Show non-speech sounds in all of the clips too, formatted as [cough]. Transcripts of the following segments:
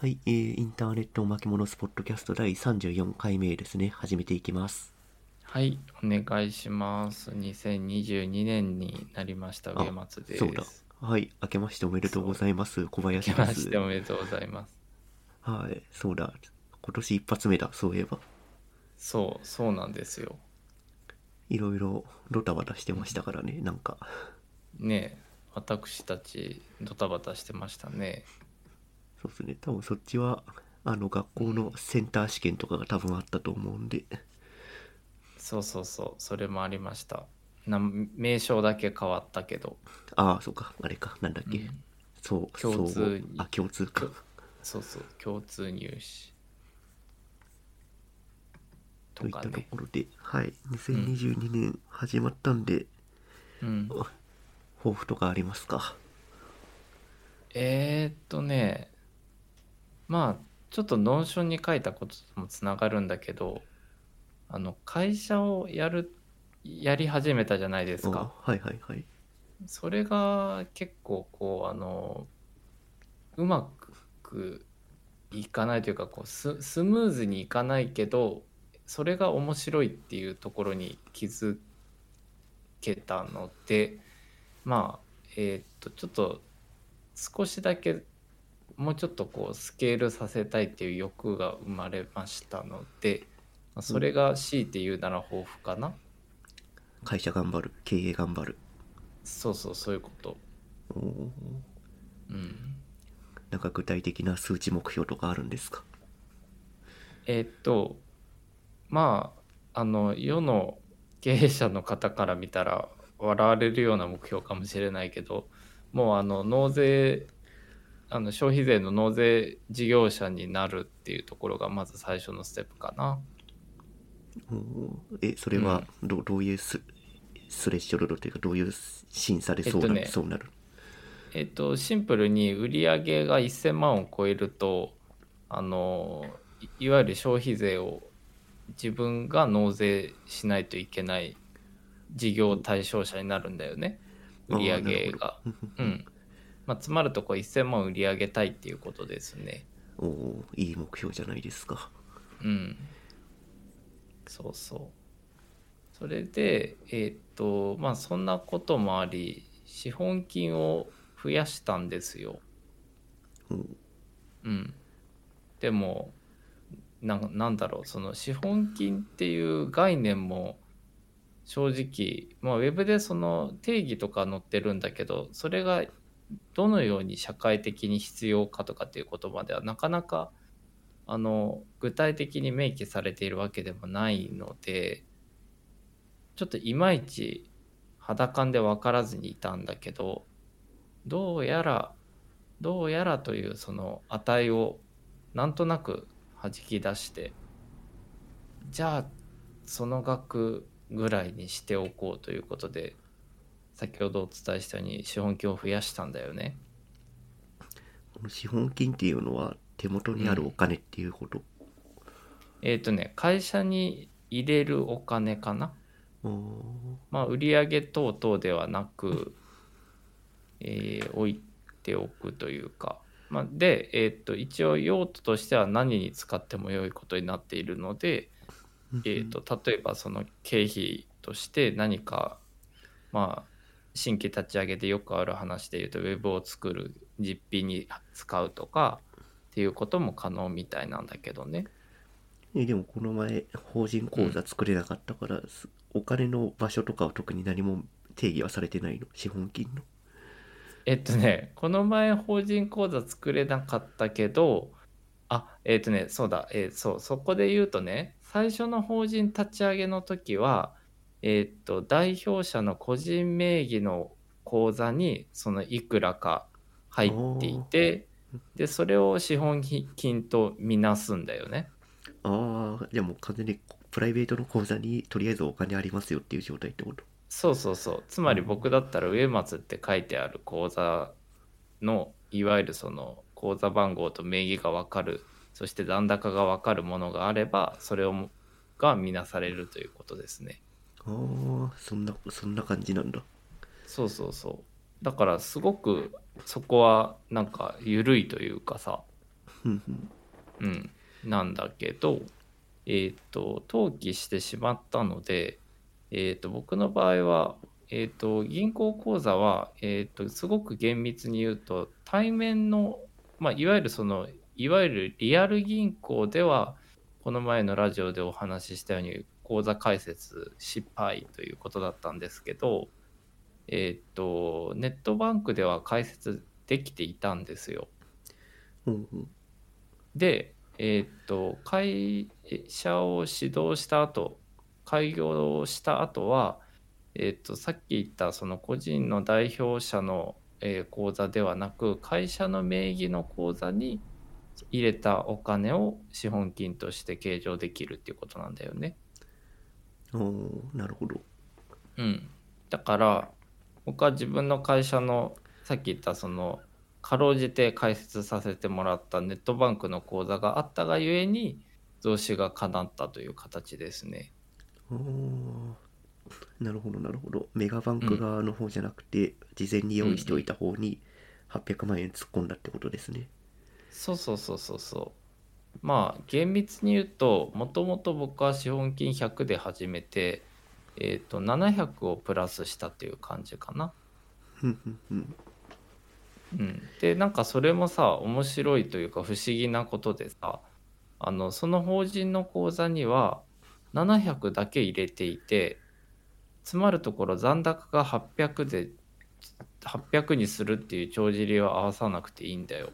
はい、えー、インターネット巻き戻すポッドキャスト第34回目ですね。始めていきます。はい、お願いします。2022年になりました、あ上松です。そうだ。はい、明けましておめでとうございます。小林です明けまし。ておめでとうございます。はい、そうだ。今年一発目だ、そういえば。そう、そうなんですよ。いろいろドタバタしてましたからね、なんか。ねえ、私たちドタバタしてましたね。そうですね、多分そっちは、あの、学校のセンター試験とかが多分あったと思うんで。そうそうそう、それもありました。な名称だけ変わったけど、ああ、そうか、あれか、なんだっけ。うん。そう、共通そうにあ、共通か。そうそう、共通入試。といったと。ころで、はい、2022年始まったんで、うん。抱負とかありますか？えー、っとね、まあ、ちょっと Notion に書いたことともつながるんだけど、あの、会社をやる、やり始めたじゃないですか。あはいはいはい。それが結構こう、あの、うまくいかないというか、こうス、スムーズにいかないけど、それが面白いっていうところに気づけたので、まあ、えーっと、ちょっと少しだけもうちょっとこうスケールさせたいっていう欲が生まれましたので、まあそれが強いて言うなら抱負かな。会社頑張る、経営頑張る。そうそう、そういうこと。おーうん。なんか具体的な数値目標とかあるんですか？えーっと、まあ、あの、世の経営者の方から見たら笑われるような目標かもしれないけど、もうあの、納税、あの消費税の納税事業者になるっていうところがまず最初のステップかな。え、それはど,、どういうススレッショルドというか、どういう審査でそうな,、えっとね。そうなる？えっと、シンプルに売上が1000万を超えるとあのいいわゆる消費税を自分が納税しないといけない事業対象者になるんだよね。売上あーなるほど。が。うんまあ、つまるとこ1000万売り上げたいっていうことですね。おおーいい目標じゃないですか。うん。そうそう。それで、えーっと、まあそんなこともあり、資本金を増やしたんですよ。うんうん。でも、ななんだろう、その資本金っていう概念も正直、まあ、ウェブでその定義とか載ってるんだけど、それがどのように社会的に必要かとかっていうことまではなかなかあの具体的に明記されているわけでもないのでちょっといまいち肌感で分からずにいたんだけどどうやらどうやらというその値をなんとなく弾き出してじゃあその額ぐらいにしておこうということで先ほどお伝えしたように資本金を増やしたんだよね。この資本金っていうのは手元にあるお金っていうこと？えっ、とね会社に入れるお金かな？まあ売上等々ではなく、えー置いておくというか、まあ、で、えっと一応用途としては何に使っても良いことになっているので、えー、と例えばその経費として何かまあ新規立ち上げでよくある話で言うとウェブを作る実費に使うとかっていうことも可能みたいなんだけどね。えでもこの前法人口座作れなかったから、すお金の場所とかは特に何も定義はされてないの？資本金の？えっとね、この前法人口座作れなかったけど、あ、えっとね、そうだ、えーそう、そこで言うとね、最初の法人立ち上げの時は、えっと、代表者の個人名義の口座に、そのいくらか入っていて、で、それを資本金とみなすんだよね。ああじゃあもう完全にプライベートの口座にとりあえずお金ありますよっていう状態ってこと？そうそうそう。つまり僕だったら植松って書いてある口座のいわゆるその口座番号と名義が分かるそして残高が分かるものがあればそれをが見なされるということですね。ああそんなそんな感じなんだ。そうそうそう。だからすごくそこはなんか緩いというかさ。うん。なんだけど、えっ、と、登記してしまったので、えっ、と、僕の場合は、えっ、と、銀行口座は、えっ、と、すごく厳密に言うと、対面の、まあ、いわゆるその、いわゆるリアル銀行では、この前のラジオでお話ししたように、口座開設失敗ということだったんですけど、えっ、と、ネットバンクでは開設できていたんですよ。うんうんで、えーっと、会社を指導した後、開業した後は、えーっと、さっき言ったその個人の代表者の、えー口座ではなく、会社の名義の口座に入れたお金を資本金として計上できるっていうことなんだよね。おーなるほどうん。だから、僕は自分の会社の、さっき言ったその、かろうじて開設させてもらったネットバンクの口座があったがゆえに、増資が叶ったという形ですね。おーなるほどなるほどメガバンク側の方じゃなくて、事前に用意しておいた方に800万円突っ込んだってことですねそうそうそうそうそう。まあ、厳密に言うと、もともと僕は資本金100で始めて、えっ、と、700をプラスしたっていう感じかな。うん、でなんかそれもさ面白いというか不思議なことでさあのその法人の口座には700だけ入れていてつまるところ残高が800で800にするっていう帳尻を合わさなくていいんだよ。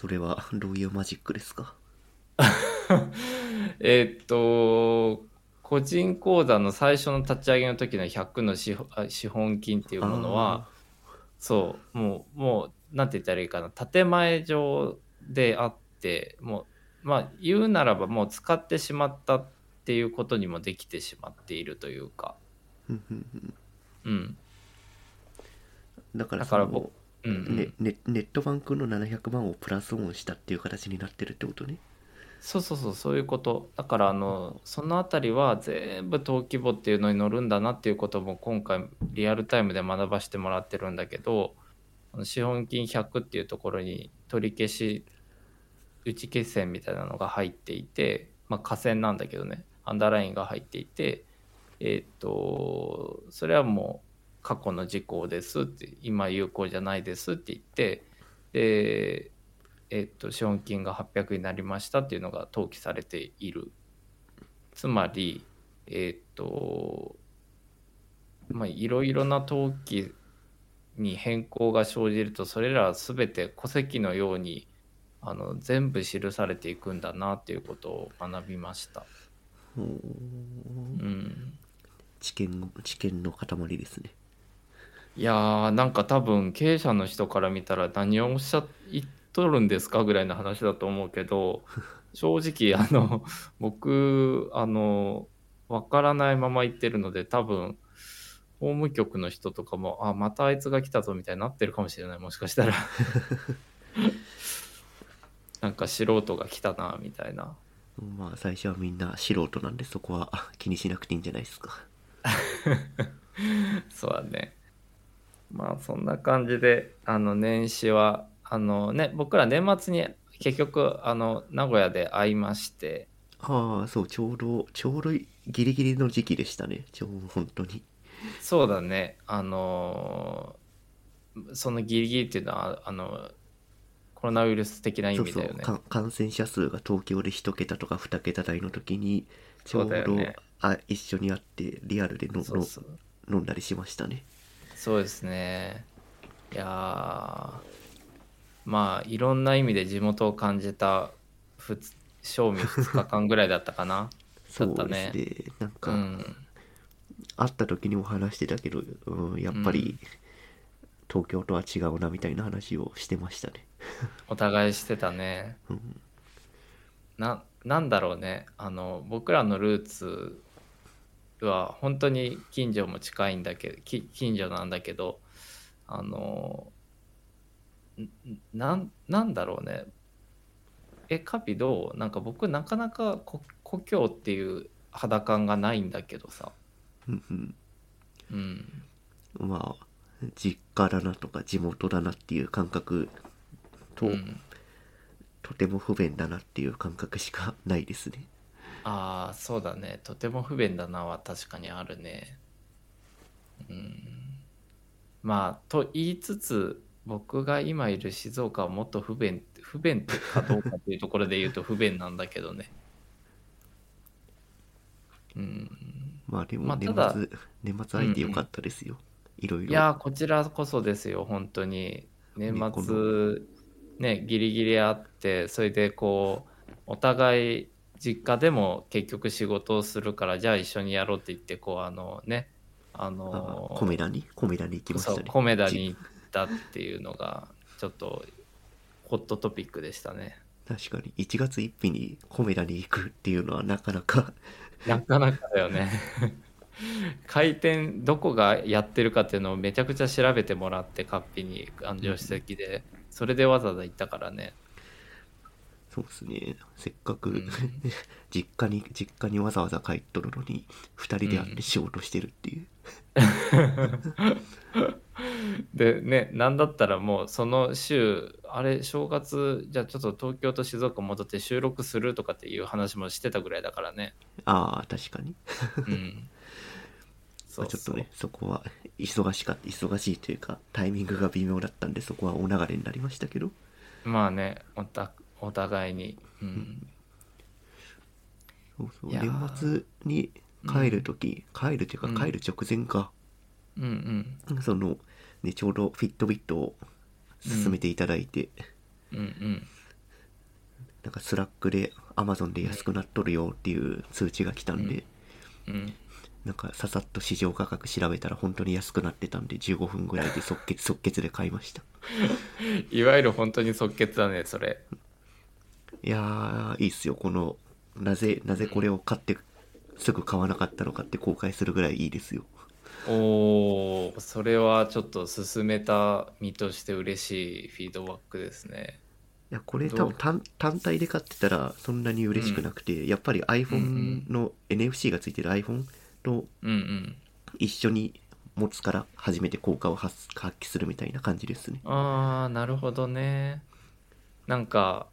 それはどういうマジックですか？[laughs] えーっと個人口座の最初の立ち上げの時の100の資本金っていうものはそうもうもうなんて言ったらいいかな。建前上であってもうまあ言うならばもう使ってしまったっていうことにもできてしまっているというか。うん。だからだから僕うんうん。ねネネットバンクの700万をプラスオンしたっていう形になってるってことね。そうそうそうそういうこと。だからあのそのあたりは全部登記簿っていうのに乗るんだなっていうことも今回リアルタイムで学ばせてもらってるんだけど資本金100っていうところに取り消し内決線みたいなのが入っていてまあ下線なんだけどね。アンダーラインが入っていてえっ、とそれはもう過去の事項ですって今有効じゃないですって言ってでえっと、資本金が800になりましたっていうのが登記されている。つまり、えっと、まあ、いろいろな登記に変更が生じると、それらは全て戸籍のようにあの全部記されていくんだなっていうことを学びました。うん。知見の知見の塊ですねいやーなんか多分経営者の人から見たら何をおっしゃ言っとるんですかぐらいの話だと思うけど [laughs] 正直あの僕あのわからないまま言ってるので多分法務局の人とかもあまたあいつが来たぞみたいになってるかもしれない。もしかしたら。[laughs] なんか素人が来たなみたいな。まあ最初はみんな素人なんでそこは気にしなくていいんじゃないですか。[laughs] そうだね。まあそんな感じであの年始はあのね僕ら年末に結局あの名古屋で会いまして。ああそうちょうどちょうどギリギリの時期でしたね。ちょう本当に。そうだね。あのそのギリギリっていうのはあのコロナウイルス的な意味だよね。感染者数が東京で1桁とか2桁台の時にちょそううだど、よね。あ一緒に会ってリアルでのそうそう。の飲んだりしましたねそうですね。いやーまあいろんな意味で地元を感じた賞味2日間ぐらいだったかな。[laughs] そうですね。ね。なんか、うん。会った時にも話してたけど、うん、やっぱり、東京とは違うなみたいな話をしてましたね。[laughs] お互いしてたね。うん。ななんだろうね。あの僕らのルーツは本当に近所も近いんだけどき近所なんだけどあのんなんなんだろうね。えカピどうなんか僕なかなかこ故郷っていう肌感がないんだけどさ。うんうん。うん。まあ実家だなとか地元だなっていう感覚と、うん。とても不便だなっていう感覚しかないですねああそうだね。とても不便だなは確かにあるね。うん。まあと言いつつ僕が今いる静岡はもっと不便不便かどうかっていうところで言うと不便なんだけどね。うん。まあでも年まあ年末会えてよかったですよ、いろいろいやーこちらこそですよ本当に。年末ねギリギリあってそれでこうお互い実家でも結局仕事をするからじゃあ一緒にやろうって言ってこうあのねああのコメダに？コメダに行きましたね。コメダに行ったっていうのがちょっとホットトピックでしたね。確かに。1月1日にコメダに行くっていうのはなかなか [laughs] なかなかだよね。回転どこがやってるかっていうのをめちゃくちゃ調べてもらってカッピに助手席で。それでわざわざ行ったからねそうですね。せっかく、うん。[laughs] 実家に実家にわざわざ帰っとるのに2人で会って仕事してるっていう、[laughs] でねなんだったらもうその週あれ正月じゃあちょっと東京と静岡戻って収録するとかっていう話もしてたぐらいだからね。ああ確かに。うん。そ [laughs] うまあちょっとねそこは忙しかった忙しいというかタイミングが微妙だったんでそこはお流れになりましたけど。まあねおたお互いに、うん、そうそう。年末に帰る時、帰るというかうん。帰る直前か、うんうん。そのねちょうどフィットビットを進めていただいて、うんうん。なんか Slack で Amazon で安くなっとるよっていう通知が来たんで、うん。なんかささっと市場価格調べたら本当に安くなってたんで15分ぐらいで即決即決で買いました。[laughs] いわゆる本当に即決だねそれいやーいいっすよ。このなぜなぜこれを買ってすぐ買わなかったのかって後悔するぐらいいいですよ。おーそれはちょっと進めた身として嬉しいフィードバックですね。いやこれ多分単単体で買ってたらそんなに嬉しくなくて、やっぱりうん iPhone の NFC がついてる iPhone とうんうん。一緒に持つから初めて効果を発発揮するみたいな感じですね。ああなるほどね。なんか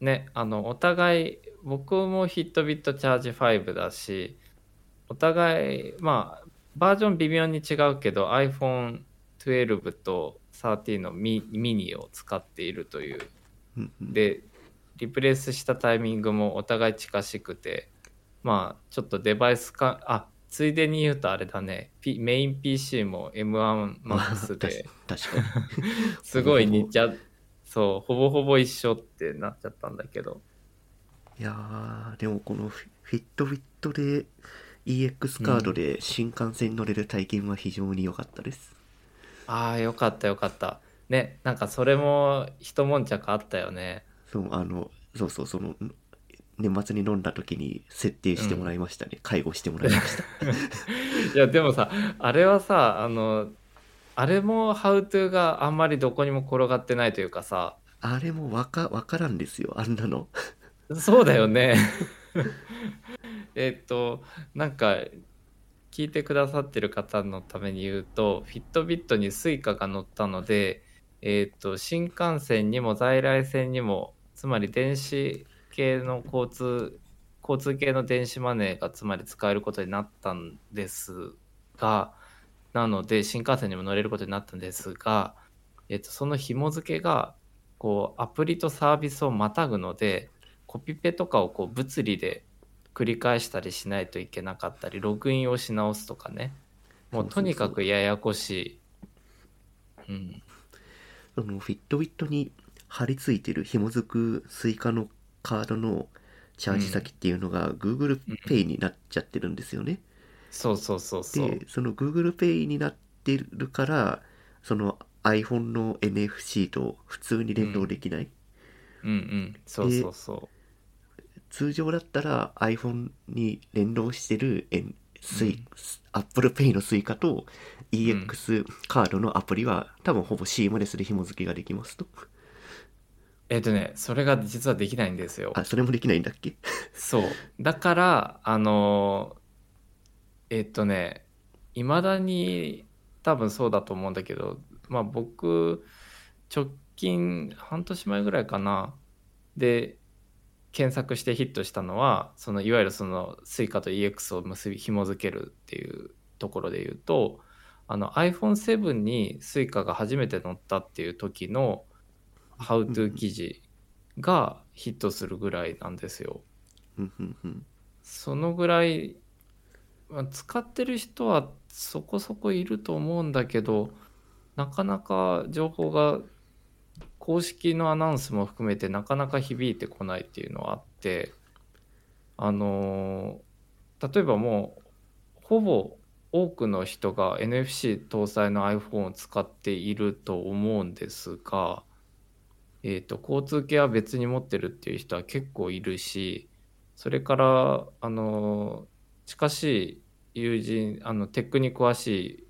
ねあのお互い僕もヒットビットチャージ5だしお互いまあバージョン微妙に違うけど iPhone12 と13のミミニを使っているという。でリプレイスしたタイミングもお互い近しくてまあちょっとデバイスかあついでに言うとあれだね、P、メイン PC も M1MAX で。確 [laughs] 確かに。[laughs] すごい似ちゃそうほぼほぼ一緒ってなっちゃったんだけど。いやーでもこのフィフィットビットで EX カードで新幹線乗れる体験は非常に良かったです、ああよかったよかった。ねなんかそれも一悶着あったよね。そうあのそうそうその年末に飲んだ時に設定してもらいましたね、介護してもらいました。[laughs] いやでもさあれはさあのあれもハウトゥーがあんまりどこにも転がってないというかさ。あれもわかわからんですよあんなの。そうだよね。[laughs] えっとなんか聞いてくださってる方のために言うとフィットビットに Suica が乗ったのでえっと新幹線にも在来線にもつまり電子系の交通交通系の電子マネーがつまり使えることになったんですがなので新幹線にも乗れることになったんですが、えっと、その紐付けがこうアプリとサービスをまたぐのでコピペとかをこう物理で繰り返したりしないといけなかったりログインをし直すとかね。もうとにかくややこしい。うん、そのフィットビットに貼り付いてる紐づく Suica のカードのチャージ先っていうのが Google Pay になっちゃってるんですよね、そうそうそうそう。でその Google Pay になってるからその iPhone の NFC と普通に連動できない、うんうん。そうそうそ通常だったら iPhone に連動してるえスイ、Apple Pay の Suica と EX カードのアプリは多分ほぼ CMS で紐付けができますと。う。えっ、とねそれが実はできないんですよ。あそれもできないんだっけ？[laughs] そう。だからあのえっとねいまだに多分そうだと思うんだけどまあ僕直近半年前ぐらいかなで検索してヒットしたのはそのいわゆるその Suica と EX を結び紐付けるっていうところで言うとあの iPhone7 に Suica が初めて載ったっていう時の How to 記事がヒットするぐらいなんですよ。そのぐらい、ま使ってる人はそこそこいると思うんだけどなかなか情報が公式のアナウンスも含めてなかなか響いてこないっていうのはあってあの例えばもうほぼ多くの人が NFC 搭載の iPhone を使っていると思うんですが、えー、と交通系は別に持ってるっていう人は結構いるしそれからあの近しい友人あのテックに詳しい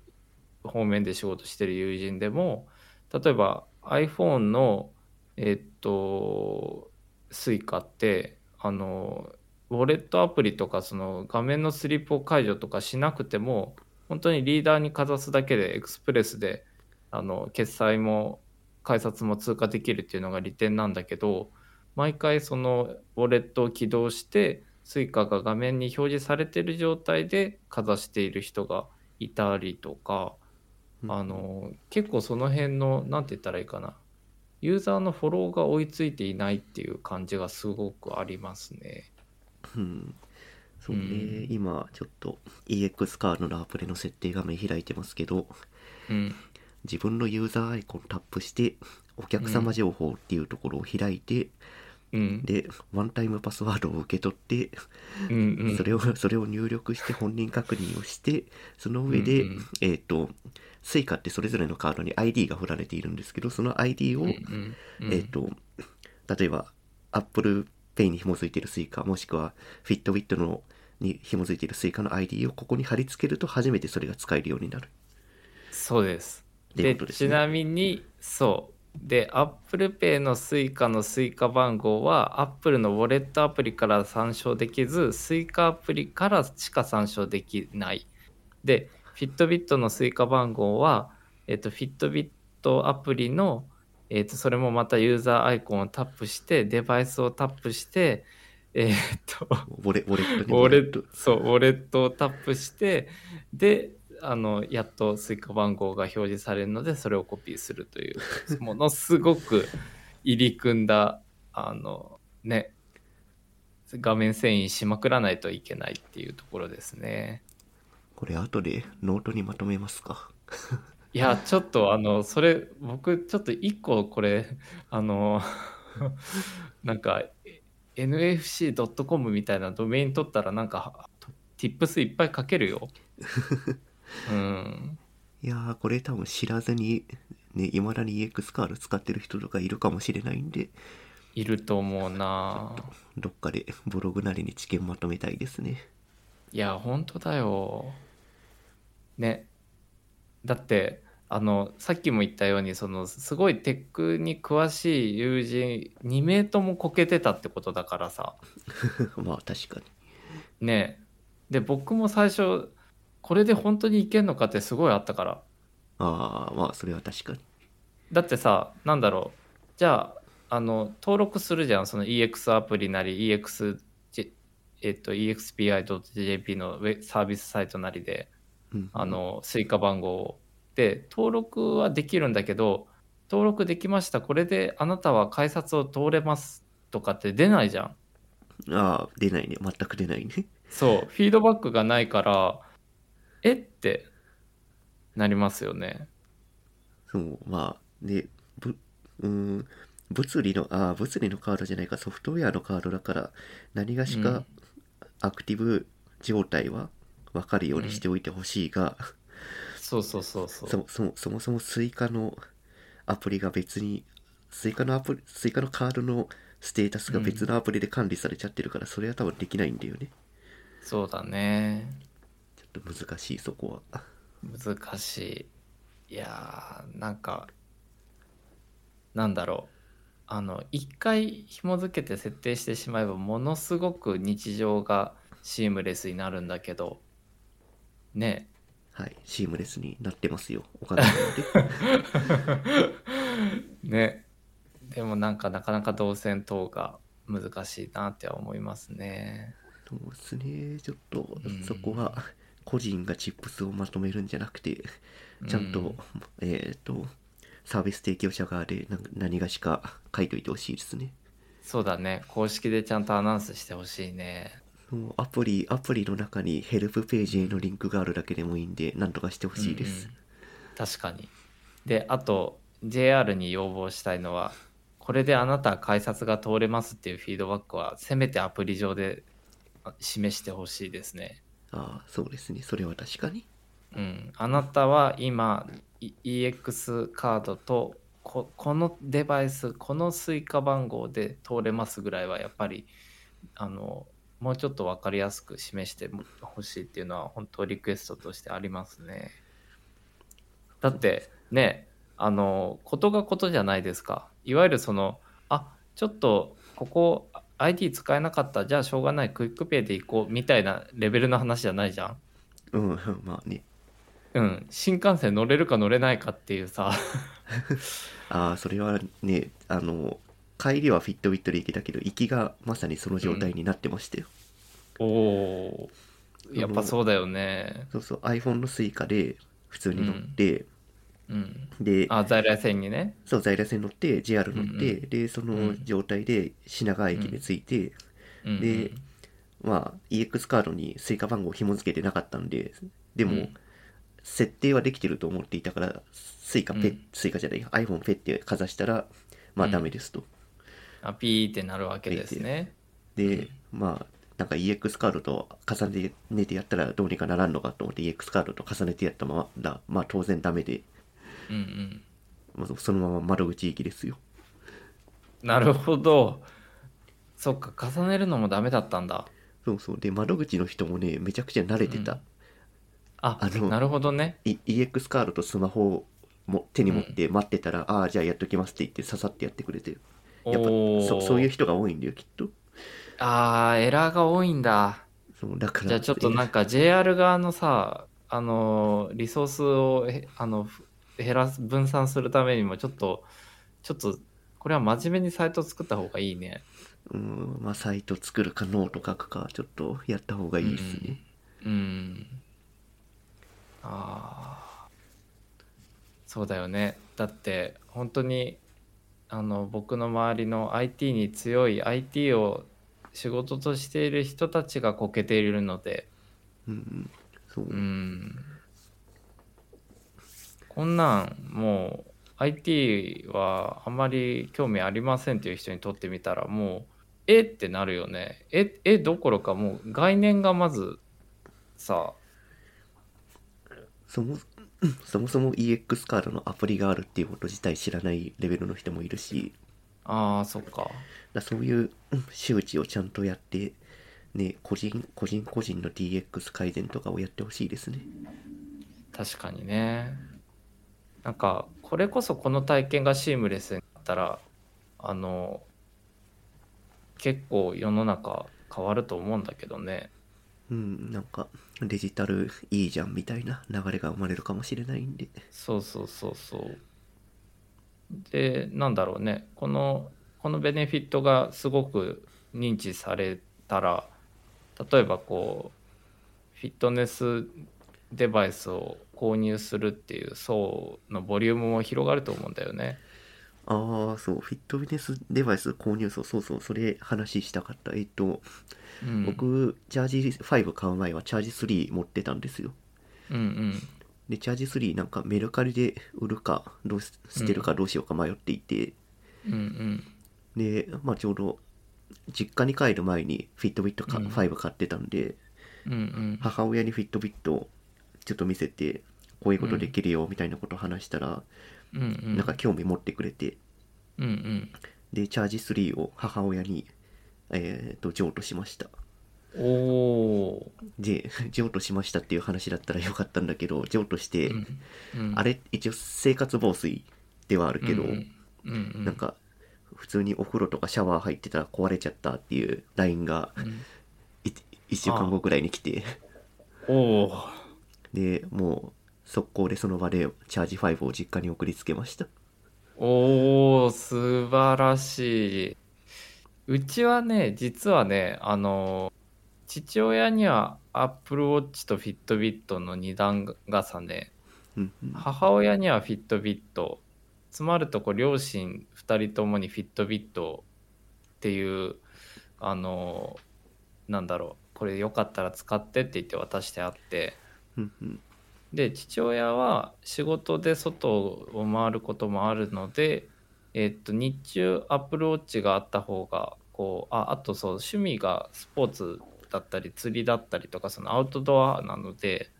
方面で仕事してる友人でも例えば iPhone のえっと Suica ってあのウォレットアプリとかその画面のスリップを解除とかしなくても本当にリーダーにかざすだけでエクスプレスであの決済も改札も通過できるっていうのが利点なんだけど毎回そのウォレットを起動して Suica が画面に表示されてる状態でかざしている人がいたりとかあの結構その辺の何て言ったらいいかな。ユーザーのフォローが追いついていないっていう感じがすごくありますね。うん。そうね、うん。今ちょっと EX カードのアプリの設定画面開いてますけどうん、自分のユーザーアイコンタップしてお客様情報っていうところを開いて、うん、でワンタイムパスワードを受け取って、うん、うん、それをそれを入力して本人確認をしてその上で、うんうん。えっ、と Suica ってそれぞれのカードに ID が振られているんですけどその ID を、うん、うん、うん。えっ、と例えば Apple Pay に紐づいている Suica もしくは Fitbit のに紐づいている Suica の ID をここに貼り付けると初めてそれが使えるようになる。そうです。でね。ちなみにそうで Apple Pay の Suica の Suica 番号は Apple のウォレットアプリから参照できず Suica アプリからしか参照できない。で Fitbit の Suica 番号は、えっと Fitbit アプリの、えっとそれもまたユーザーアイコンをタップしてデバイスをタップしてえっとウォレウォレットウォレットそうウォレットをタップしてであのやっと Suica 番号が表示されるのでそれをコピーするというものすごく入り組んだあのね画面遷移しまくらないといけないっていうところですね。これ後でノートにまとめますか？[laughs] いやちょっとあのそれ僕ちょっと一個これ [laughs] あの [laughs] なんか NFC.com みたいなドメイン取ったらなんか Tips いっぱい書けるよ。うん。いやーこれ多分知らずにねいまだに EX カード使ってる人とかいるかもしれないんでいると思うな。どっかで [laughs] ブログなりに知見まとめたいですねいや本当だよ。ね。だってあのさっきも言ったようにそのすごいテックに詳しい友人2名ともこけてたってことだからさ。[laughs] まあ確かにねで僕も最初これで本当にいけんのかってすごいあったから。ああまあそれは確かに。だってさなんだろう。じゃああの登録するじゃん。その EX アプリなり EX じえっと expi.jp のウェブサービスサイトなりでうん。あの Suica 番号を。で登録はできるんだけど登録できました。これであなたは改札を通れますとかって出ないじゃん。ああ出ないね。全く出ないね。そう。フィードバックがないからえ？ってなりますよね。そうまあねぶうーん物理のああ物理のカードじゃないかソフトウェアのカードだから何がしかうん。アクティブ状態は分かるようにしておいてほしいが、そうそうそうそう。そもそもそもそも Suica のアプリが別に Suica のアプリ Suica のカードのステータスが別のアプリで管理されちゃってるから、それは多分できないんだよね。そうだね。ちょっと難しいそこは。難しい。いやーなんかなんだろう。あの一回紐付けて設定してしまえばものすごく日常がシームレスになるんだけど。ね。はい。シームレスになってますよお金で [laughs] ね。でもなんかなかなか動線等が難しいなっては思いますね。そうですね。ちょっとうん。そこは個人がチップスをまとめるんじゃなくてちゃんと、うんえっ、とサービス提供者側で何何がしか書いといてほしいですねそうだね。公式でちゃんとアナウンスしてほしいね。もうアプリアプリの中にヘルプページへのリンクがあるだけでもいいんで何とかしてほしいです、うんうん確かに。で、あと JR に要望したいのは、これであなたは改札が通れますっていうフィードバックは、せめてアプリ上であ示してほしいですね。ああそうですね。それは確かに。うん、あなたは今 EX カードとここのデバイスこの Suica 番号で通れますぐらいはやっぱりあのもうちょっと分かりやすく示してほしいっていうのは本当リクエストとしてありますね。だってねあのことがことじゃないですか。いわゆるそのあちょっとここ ID 使えなかったじゃあしょうがない QUICPay で行こうみたいなレベルの話じゃないじゃん。うんまあね。うん、新幹線乗れるか乗れないかっていうさ。[laughs] ああそれはねあの帰りは Fitbit で行けたけど行きがまさにその状態になってましたよ、おおー。やっぱそうだよね。そうそう iPhone の Suica で普通に乗って、うんであ在来線にね。そう在来線乗って JR 乗って、うんでそのうん。状態で品川駅に着いて、うん。でまあ EX カードに Suica 番号紐付けてなかったんででも、うん。設定はできてると思っていたから Suica ペ、うん。Suica じゃない iPhone ペってかざしたらまあうん。ダメですと、あピーってなるわけですね。でまあなんか EX カードと重ねてやったらどうにかならんのかと思って EX カードと重ねてやったままだまあ当然ダメで、うんうん。まあ、そのまま窓口行きですよ。なるほど。そっか重ねるのもダメだったんだ。そうそう。で窓口の人もねめちゃくちゃ慣れてた、ああのなるほどね。い EX カードとスマホをも手に持って待ってたら、ああじゃあやっときますって言ってささってやってくれてやっぱおそそういうう人が多いんだよきっと。あーエラーが多いんだ。そうだからじゃあちょっとなんか JR 側のさあのリソースをへあのふ減らす分散するためにもちょっとちょっとこれは真面目にサイト作った方がいいね。うんまあサイト作るかノート書くかちょっとやった方がいいですね、うん。ああそうだよね。だって本当にあの僕の周りの IT に強い IT を仕事としている人たちがこけているので。うんうん。そう、うんこんなんもう IT はあまり興味ありませんっていう人にとってみたらもうえってなるよね。ええどころかもう概念がまずさ [coughs] そもそもそも EX カードのアプリがあるっていうこと自体知らないレベルの人もいるし。ああそっか。だそういううん周知をちゃんとやってね個人個人個人の DX 改善とかをやってほしいですね。確かにねなんかこれこそこの体験がシームレスになったらあの結構世の中変わると思うんだけどね。うんなんかデジタルいいじゃんみたいな流れが生まれるかもしれないんで。そうそうそうそう。でなんだろうね。このこのベネフィットがすごく認知されたら例えばこうフィットネスデバイスを購入するっていう層のボリュームも広がると思うんだよね。ああそう。フィットネスデバイス購入そうそうそうそれ話したかった。えっと、うん、僕チャージ5買う前はチャージ3持ってたんですよ。うんうん。でチャージ3なんかメルカリで売るかどうし捨てるかどうしようか迷っていて、うんうん。でまあちょうど実家に帰る前にフィットビットかうん。5買ってたんで、うんうん。母親にフィットビットをちょっと見せてこういうことできるよみたいなことを話したら、うんうん。なんか興味持ってくれて。うんうん。でチャージ3を母親にえっ、と譲渡しました。おおで [laughs] 譲渡しましたっていう話だったらよかったんだけど譲渡して、ー、うん。うん、あれ一応生活防水ではあるけど、うんうん、なんか普通にお風呂とかシャワー入ってたら壊れちゃったっていう LINE がうん。1週間後ぐらいに来て。おおでもう速攻でその場でチャージ5を実家に送りつけました。おー、素晴らしい。うちはね、実はね、あの、父親には Apple Watch と Fitbit の2段重ね、うんうん。母親には Fitbit、つまるとこ両親2人ともに Fitbit っていう、あの、なんだろう、これよかったら使ってって言って渡してあって、で父親は仕事で外を回ることもあるので、えっと日中アプルウォッチがあった方がこうああとそう趣味がスポーツだったり釣りだったりとかそのアウトドアなので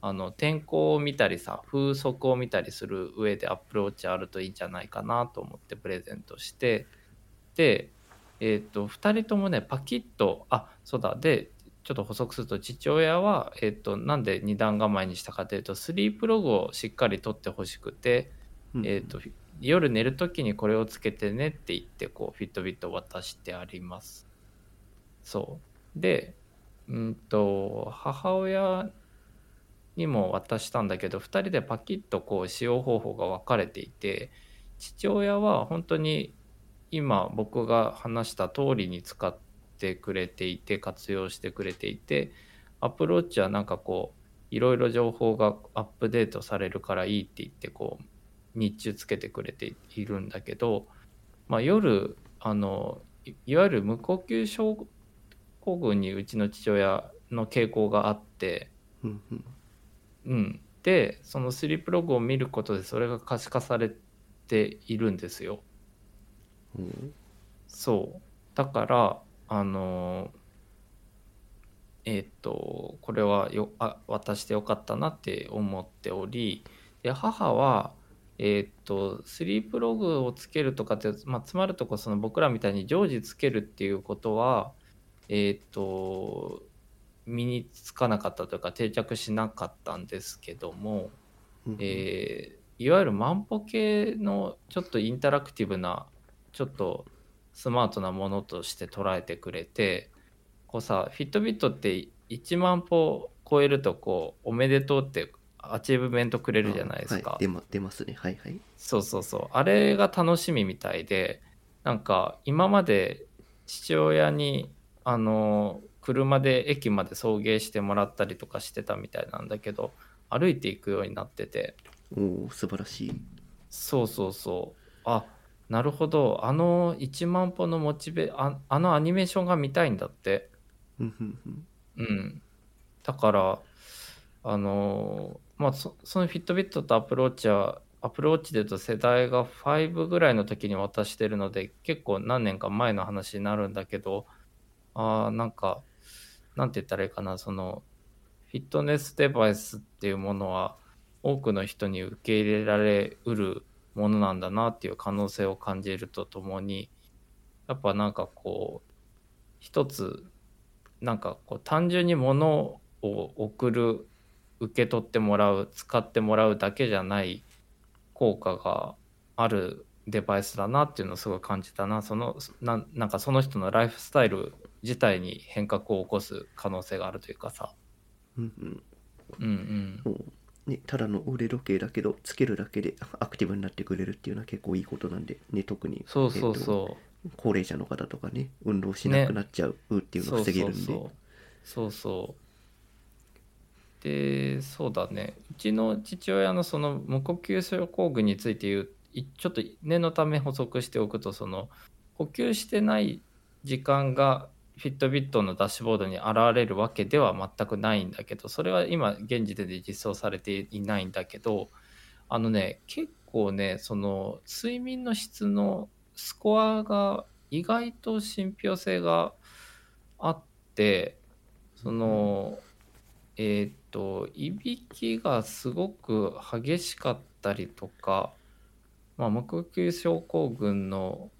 あの天候を見たりさ風速を見たりする上でアプルウォッチあるといいんじゃないかなと思ってプレゼントしてでえっ、と2人ともねパキッとあそうだでちょっと補足すると父親は、えっとなんで2段構えにしたかというとスリープログをしっかり取ってほしくて、うん。えっと夜寝る時にこれをつけてねって言ってこうフィットビットを渡してあります。そう。でうんと母親にも渡したんだけど2人でパキッとこう使用方法が分かれていて父親は本当に今僕が話した通りに使ってくれていて活用してくれていてアプローチはなんかこういろいろ情報がアップデートされるからいいって言ってこう日中つけてくれているんだけど、まあ、夜あのいいわゆる無呼吸症候群にうちの父親の傾向があって、うん、でそのスリープログを見ることでそれが可視化されているんですよ。うん。そう。だからあのえっ、とこれはよあ渡してよかったなって思っておりで母はえっ、とスリープログをつけるとかって、まあ、つまるとこその僕らみたいに常時つけるっていうことはえっ、と身につかなかったというか定着しなかったんですけども、うん。えーいわゆる万歩計のちょっとインタラクティブなちょっとスマートなものとして捉えてくれてこうさ Fitbit って1万歩超えるとこうおめでとうって achievement くれるじゃないですか、はい、出ま出ますね。はいはい。そうそうそう。あれが楽しみみたいでなんか今まで父親にあの車で駅まで送迎してもらったりとかしてたみたいなんだけど歩いていくようになってて。おお素晴らしい。そうそうそう。あなるほど。あの1万歩のモチベああのアニメーションが見たいんだって。うんうんうん。うん。だからあのーまあそそのフィットビットとアプローチはアプローチで言うと世代が5ぐらいの時に渡してるので結構何年か前の話になるんだけどあーなんかなんて言ったらいいかな。そのフィットネスデバイスっていうものは多くの人に受け入れられうるものなんだなっていう可能性を感じるとともにやっぱなんかこう一つなんかこう単純に物を送る受け取ってもらう使ってもらうだけじゃない効果があるデバイスだなっていうのをすごい感じたな。そのななんかその人のライフスタイル自体に変革を起こす可能性があるというかさ。うんうん。うんうんね、ただの腕時計だけどつけるだけでアクティブになってくれるっていうのは結構いいことなんで、ね、特にそうそうえっとそう、高齢者の方とかね運動しなくなっちゃうっていうのを防げるんで、そうそう。そうそう。でそうだね。うちの父親のその無呼吸症候群について言ういちょっと念のため補足しておくとその呼吸してない時間がフィットビットのダッシュボードに現れるわけでは全くないんだけどそれは今現時点で実装されていないんだけどあのね結構ねその睡眠の質のスコアが意外と信憑性があってそのえーっといびきがすごく激しかったりとか、まあ、無呼吸症候群の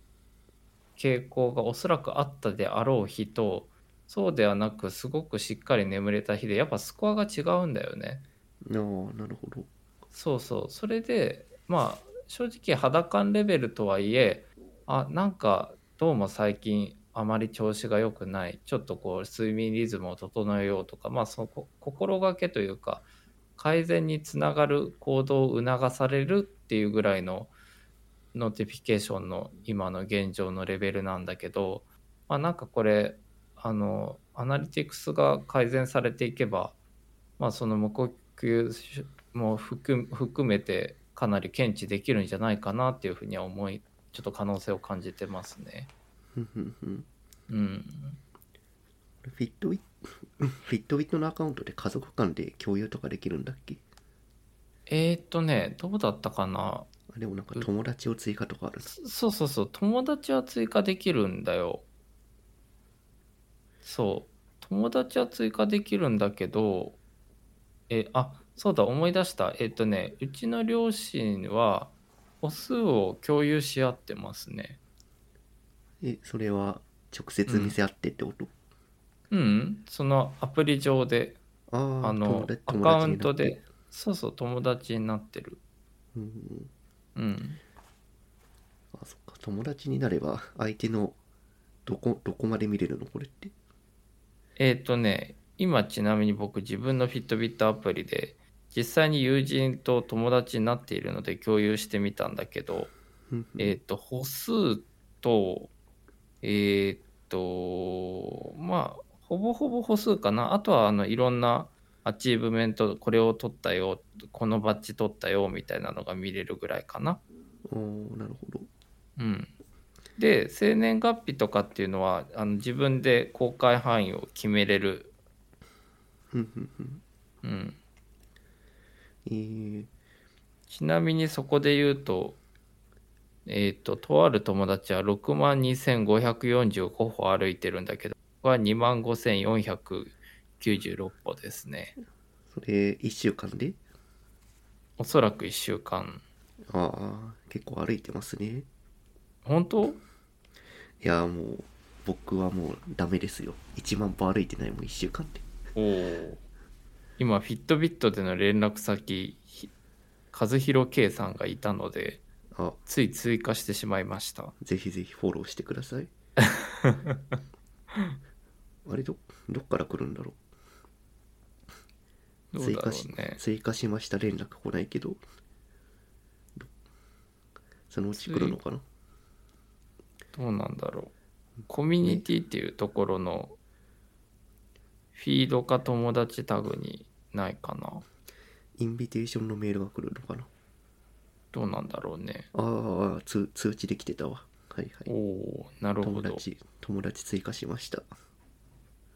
傾向がおそらくあったであろう日とそうではなくすごくしっかり眠れた日でやっぱスコアが違うんだよね。ああなるほど。そうそう。それでまあ正直肌感レベルとはいえあなんかどうも最近あまり調子が良くない。ちょっとこう睡眠リズムを整えようとかまあそこ心がけというか改善につながる行動を促されるっていうぐらいの notification の今の現状のレベルなんだけど、まあ、なんかこれあの analytics が改善されていけば、まあ、その無呼吸も含含めてかなり検知できるんじゃないかなっていうふうには思いちょっと可能性を感じてますね。うん。フィットウィット、[laughs] フィットウィットのアカウントで家族間で共有とかできるんだっけ？えー、っとねどうだったかな？あでもなんか友達を追加とかあるな。そうそうそう。友達は追加できるんだよ。そう。友達は追加できるんだけどえあそうだ思い出した。えっとねうちの両親は歩数を共有し合ってますね。え、それは直接見せ合ってってこと、うん。そのアプリ上で。あのアカウント。で。そうそう友達になってる。うんうんあ、そっか。友達になれば相手のどこ、どこまで見れるの？これって？えっ、とね、今ちなみに僕自分のフィットビットアプリで実際に友人と友達になっているので共有してみたんだけど、えっ、と、歩数と、えっ、と、まあ、ほぼほぼ歩数かな。あとはあのいろんな achievement、これを取ったよ、このバッジ取ったよみたいなのが見れるぐらいかな。おーなるほど。うん。で、生年月日とかっていうのはあの自分で公開範囲を決めれる。うん。えー、ちなみにそこで言うと、えっ、と、とある友達は6万2545歩歩いてるんだけど、僕は2万5496歩ですね。それ1週間で？おそらく1週間。ああ、結構歩いてますね。本当？いや、もう、僕はもうダメですよ。1万歩歩いてないもん、1週間で。おお。今、フィットビットでの連絡先、ひ和弘圭さんがいたので、あ、つい追加してしまいました。ぜひぜひフォローしてください。[laughs] あれど、どっから来るんだろう？追加しうね。追加しました連絡来ないけど、どそのうち来るのかなどうなんだろう。コミュニティっていうところのフィードか友達タグにないかな。インビテーションのメールが来るのかなどうなんだろうね。ああ、通通知できてたわ。はいおはい。おーなるほど。友達、友達追加しました。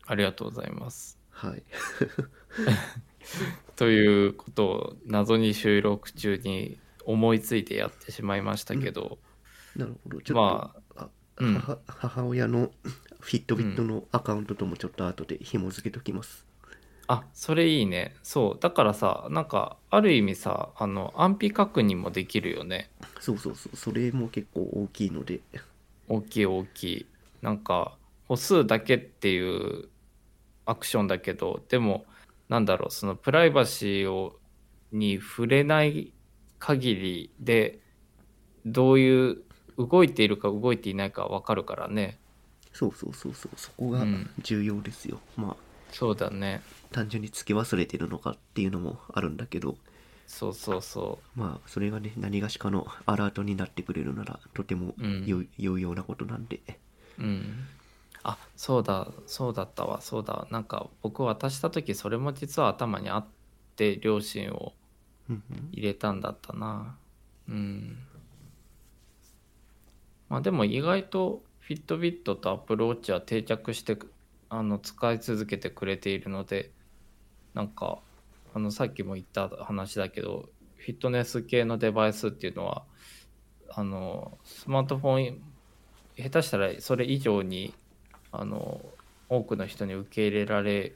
ありがとうございます。はい。[laughs] [laughs] ということを謎に収録中に思いついてやってしまいましたけど、なるほど。ちょっと、まあうん母母親のフィットビットのアカウントともちょっと後で紐付けときます。あそれいいね。そう。だからさ、なんかある意味さ、あの安否確認もできるよね。そうそうそう。それも結構大きいので。大きい大きいなんか歩数だけっていうアクションだけどでもなんだろうそのプライバシーをに触れない限りでどういう動いているか動いていないか分かるからねそうそうそうそう。そこがうん重要ですよ。まあ、そうだね単純につけ忘れてるのかっていうのもあるんだけど、そうそうそまあ、それがね、何がしかのアラートになってくれるなら、とてもうんよ有用なことなんで。ううんあそうだそうだったわ。そうだ。なんか僕渡した時それも実は頭にあって両親を入れたんだったな。うん。まあでも意外とフィットビットとアップルウォッチは定着してくあの使い続けてくれているのでなんかあのさっきも言った話だけどフィットネス系のデバイスっていうのはあのスマートフォン下手したらそれ以上にあの多くの人に受け入れられ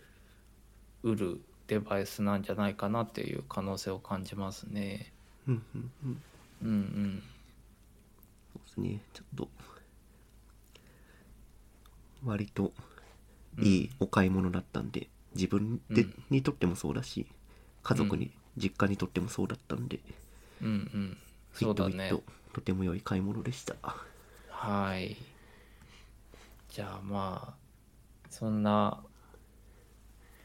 うるデバイスなんじゃないかなっていう可能性を感じますね。うんうんうんうんうん。そうですね。ちょっと、割といいお買い物だったんで、自分で、うんにとってもそうだし、家族に、実家にとってもそうだったんで、うんうん。そうだねットビット。、とても良い買い物でした。はい。じゃあまあ、そんな、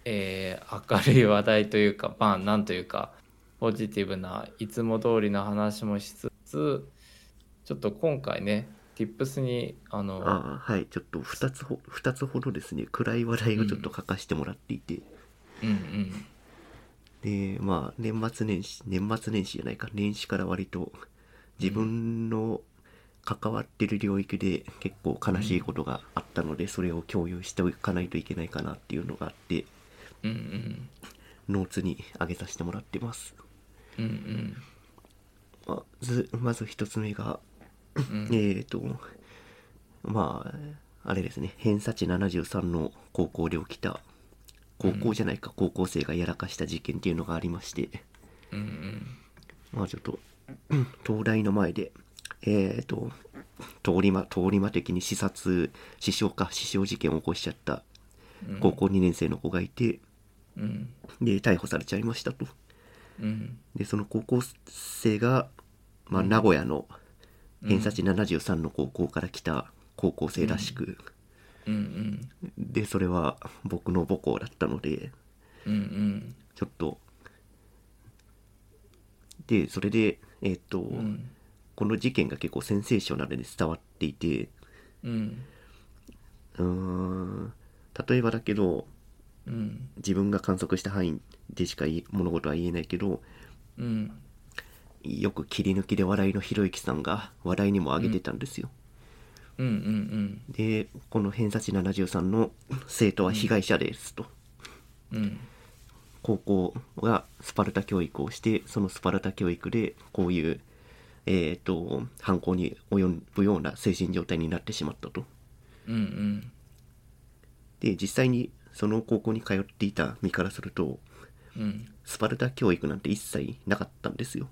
えー明るい話題というか、まあなんというか、ポジティブないつも通りの話もしつつ、ちょっと今回ね Tips にあのああはいちょっと2つほ2つほどですね暗い話題をちょっと書かせてもらっていて、うんうん。でまあ年末年始年末年始じゃないか年始から割と自分の関わってる領域で結構悲しいことがあったので、それを共有しておかないといけないかなっていうのがあってうんうん。ノーツに上げさせてもらってます。うんうん。まずまず一つ目がうん。えーとまああれですね。偏差値73の高校で起きた高校じゃないか、高校生がやらかした事件っていうのがありまして。うんうん。まあちょっと東大の前でえーと通り魔通り魔的に刺殺死傷か死傷事件を起こしちゃったうん。高校2年生の子がいてうん。で逮捕されちゃいましたと。うん。でその高校生が、まあ、名古屋の偏差値73の高校から来た高校生らしく、うんうん。でそれは僕の母校だったのでうんうん。ちょっと。でそれでえっ、と、うんこの事件が結構センセーショナルで伝わっていてうん。うーん例えばだけどうん。自分が観測した範囲でしか物事は言えないけどうん。よく切り抜きで笑いのひろゆきさんが話題にも上げてたんですよ、うんうんでこの偏差値73の生徒は被害者ですと、うん。高校がスパルタ教育をしてそのスパルタ教育でこういうえー、と犯行に及ぶような精神状態になってしまったと。うんうん。で実際にその高校に通っていた身からするとうん。スパルタ教育なんて一切なかったんですよ。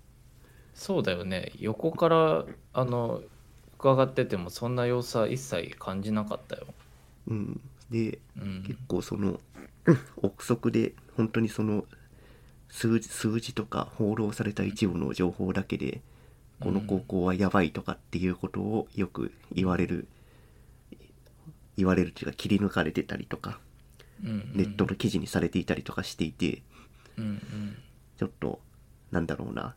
そうだよね。横からあの伺っててもそんな様子は一切感じなかったよ。うん。でうん。結構その [clears throat] 憶測で本当にその数字数字とか報道された一部の情報だけでこの高校はやばいとかっていうことをよく言われる言われるというか切り抜かれてたりとかネットの記事にされていたりとかしていてちょっとなんだろうな。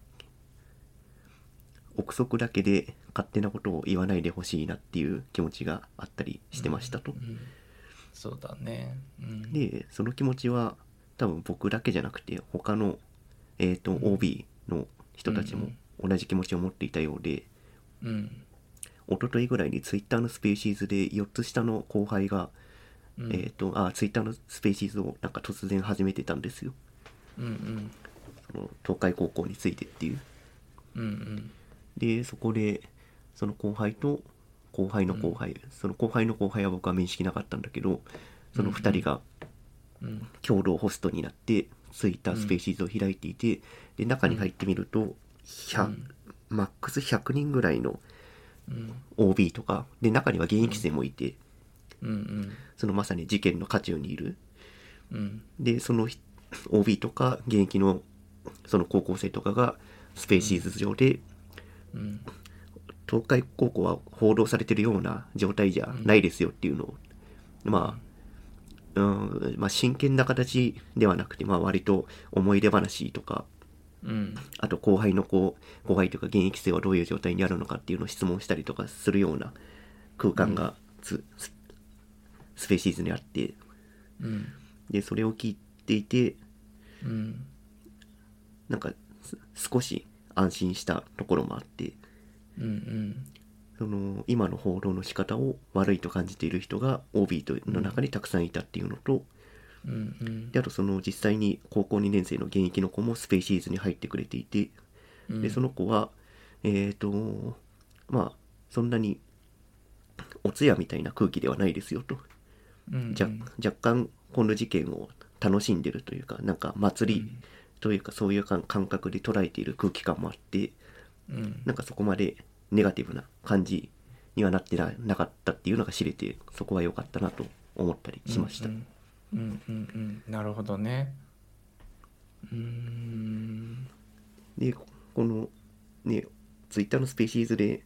憶測だけで勝手なことを言わないでほしいなっていう気持ちがあったりしてましたと。うんそうだね。うん。でその気持ちは多分僕だけじゃなくて他の、えー、と OB の人たちも同じ気持ちを持っていたようでうん。一昨日ぐらいに Twitter のスペーシーズで4つ下の後輩が、うん。えっ、とあ Twitter のスペーシーズをなんか突然始めてたんですよ。うんうん。その東海高校についてっていう。うんうん。でそこでその後輩と後輩の後輩、その後輩の後輩は僕は面識なかったんだけどその2人がうん。共同ホストになってツイッタースペーシーズを開いていて、で中に入ってみると、100うん。マックス100人ぐらいのうん。OB とかで中には現役生もいて、そのまさに事件の渦中にいる。うん。でそのひ OB とか現役のその高校生とかがスペーシーズ上で、うん。東海高校は報道されてるような状態じゃないですよっていうのを、まあ、うんまあ真剣な形ではなくて、まあ、割と思い出話とかうん。あと後輩の子後輩とか現役生はどういう状態にあるのかっていうのを質問したりとかするような空間がつ、ススペーシーズにあって。うん。でそれを聞いていてうん。なんかす少し安心したところもあって。うんうん。その今の報道の仕方を悪いと感じている人が OB との中にたくさんいたっていうのと、うんうん。であとその実際に高校2年生の現役の子もスペーシーズに入ってくれていて、うん。でその子はえっ、とまあそんなにお通夜みたいな空気ではないですよと、うんじゃ若干この事件を楽しんでるというかなんか祭りというかそういう感感覚で捉えている空気感もあってうん。なんかそこまでネガティブな感じにはなってななかったっていうのが知れてそこは良かったなと思ったりしました、うんうんうんうんなるほどね。うーん。でこのねツイッターのスペーシーズで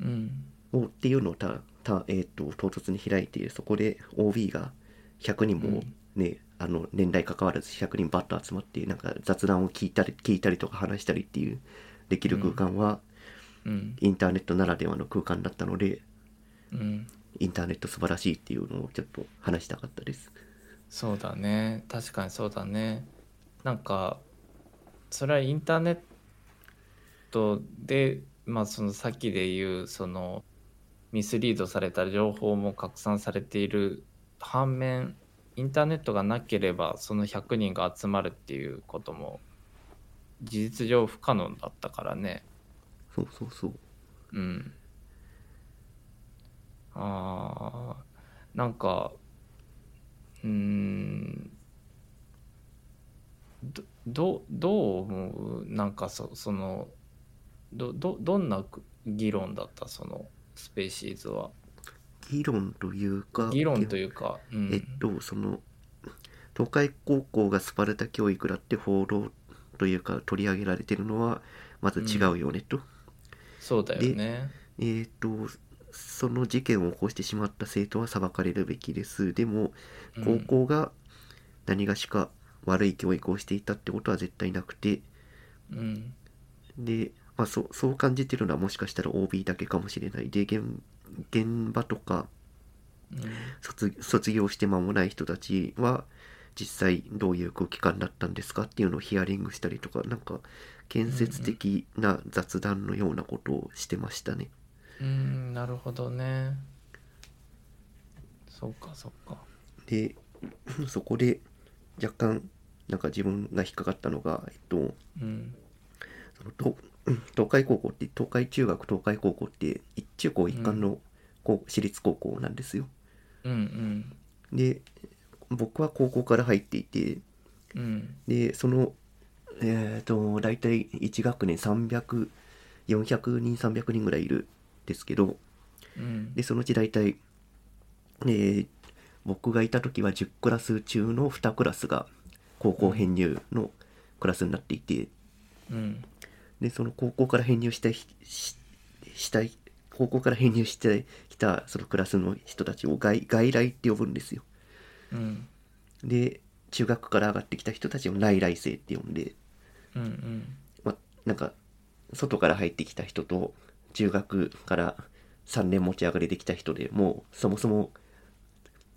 うん。をっていうのをたた、えー、と唐突に開いてそこで OB が100人もね、あの年代関わらず100人バッと集まってなんか雑談を聞いたり聞いたりとか話したりっていうできる空間は、うん。インターネットならではの空間だったのでうん。インターネット素晴らしいっていうのをちょっと話したかったですそうだね。確かにそうだね。なんかそれはインターネットでまあそのさっきで言うそのミスリードされた情報も拡散されている反面インターネットがなければその100人が集まるっていうことも事実上不可能だったからね。そうそうそう。うん。あーなんかうーん。どどどう思う？なんかそそのどどどんな議論だった？そのスペーシーズは。議論というか議論というか、うん、えっとその東海高校がスパルタ教育だって報道というか取り上げられてるのはまず違うよねと、そうだよね。えっとその事件を起こしてしまった生徒は裁かれるべきです。でも高校が何がしか悪い教育をしていたってことは絶対なくて。うん。で、まあ、そうそう感じてるのはもしかしたら OB だけかもしれない。で現現場とかうん。卒卒業して間もない人たちは実際どういう空気感だったんですかっていうのをヒアリングしたりとかなんか建設的な雑談のようなことをしてましたね。うんなるほどね。そうかそうか。で [laughs] そこで若干なんか自分が引っかかったのが、えっと、うん。その東 [clears throat] 東海高校って東海中学東海高校って一中高一貫の高私立高校なんですよ。うんうん。で僕は高校から入っていてうん。でそのえっ、と大体1学年300400人300人ぐらいいるんですけどうん。でそのうち大体、えー僕がいた時は10クラス中の2クラスが高校編入のクラスになっていてうん。でその高校から編入したいししたい高校から編入してきたそのクラスの人たちを外外来って呼ぶんですよ。うん。で中学から上がってきた人たちを内来生って呼んでうんうん。ま、なんか外から入ってきた人と中学から3年持ち上がりできた人でもうそもそも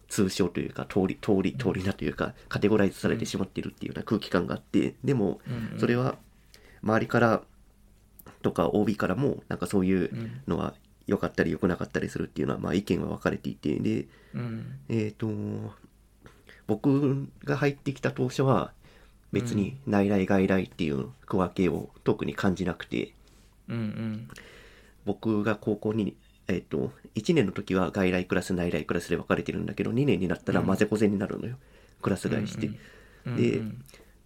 通称というか通り通り通りなというかカテゴライズされてしまっているっていうような空気感があってでもうんそれは周りからとか OB からもなんかそういううんのは良かったり良くなかったりするっていうのはまあ意見は分かれていてでうん。えっ、と僕が入ってきた当初は別に内来外来っていう区分けを特に感じなくて。うんうん僕が高校にえっ、と1年の時は外来クラス内来クラスで分かれてるんだけど2年になったら混ぜこぜになるのよ、クラス替えして、うんで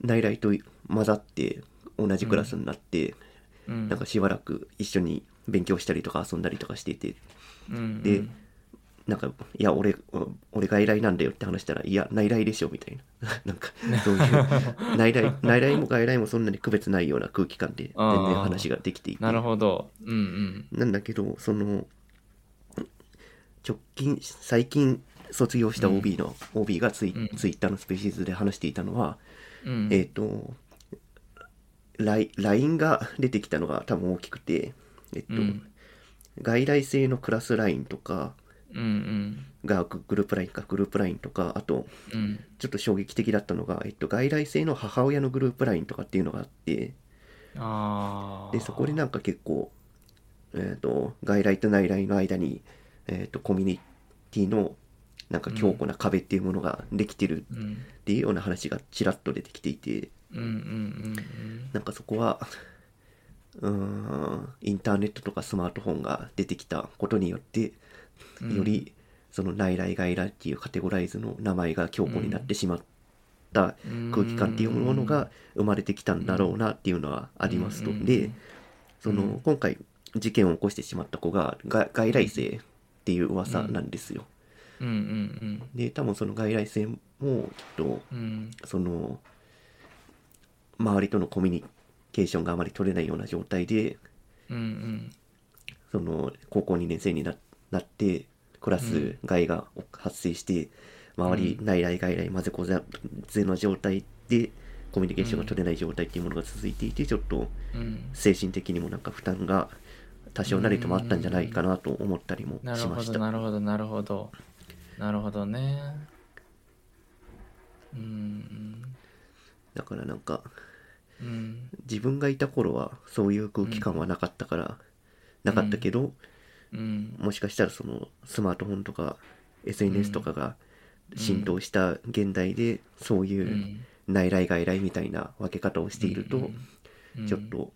内来と混ざって同じクラスになって、うん。なんかしばらく一緒に勉強したりとか遊んだりとかしてて。うん。でなんか、いや、俺、俺外来なんだよって話したら、いや、内来でしょ、みたいな。[laughs] なんか、そういう、内来、内来も外来もそんなに区別ないような空気感で、全然話ができていて。なるほど。うんうん。なんだけど、その、直近、最近卒業した OB の、OB がツイ,、うん。ツイッターのスペシーズで話していたのは、うん。えっ、と、ライ LINE が出てきたのが多分大きくて、えっと、うん。外来制のクラス LINE とかうんうんがググループ LINE か、グループ LINE とか、あと、うん。ちょっと衝撃的だったのが、えっと、外来制の母親のグループ LINE とかっていうのがあって、で、そこでなんか結構、えっと、外来と内来の間に、えっと、コミュニティのなんか強固な壁っていうものができてるうんっていうような話がちらっと出てきていて、うんうんうんなんかそこは、うーん、インターネットとかスマートフォンが出てきたことによって、うんよりその内来外来っていうカテゴライズの名前が強固になってしまったうん。空気感っていうものが生まれてきたんだろうなっていうのはありますと。うん。で、その、うん。今回事件を起こしてしまった子がが外来生っていう噂なんですよ。で、多分その外来生もきっとその周りとのコミュニケーションがあまり取れないような状態でその高校2年生にななってクラス外が発生して周りうん。内来外来混ぜこぜの状態でコミュニケーションが取れない状態っていうものが続いていてちょっとうん。精神的にもなんか負担が多少なりともあったんじゃないかなと思ったりもしました。なるほどなるほどなるほど。ね。うん。だからなんかうん。自分がいた頃はそういう空気感はなかったから、なかったけど、うん。もしかしたらそのスマートフォンとか SNS とかが浸透した現代でそうういうん。内来外来みたいな分け方をしていると、うん。ちょっと、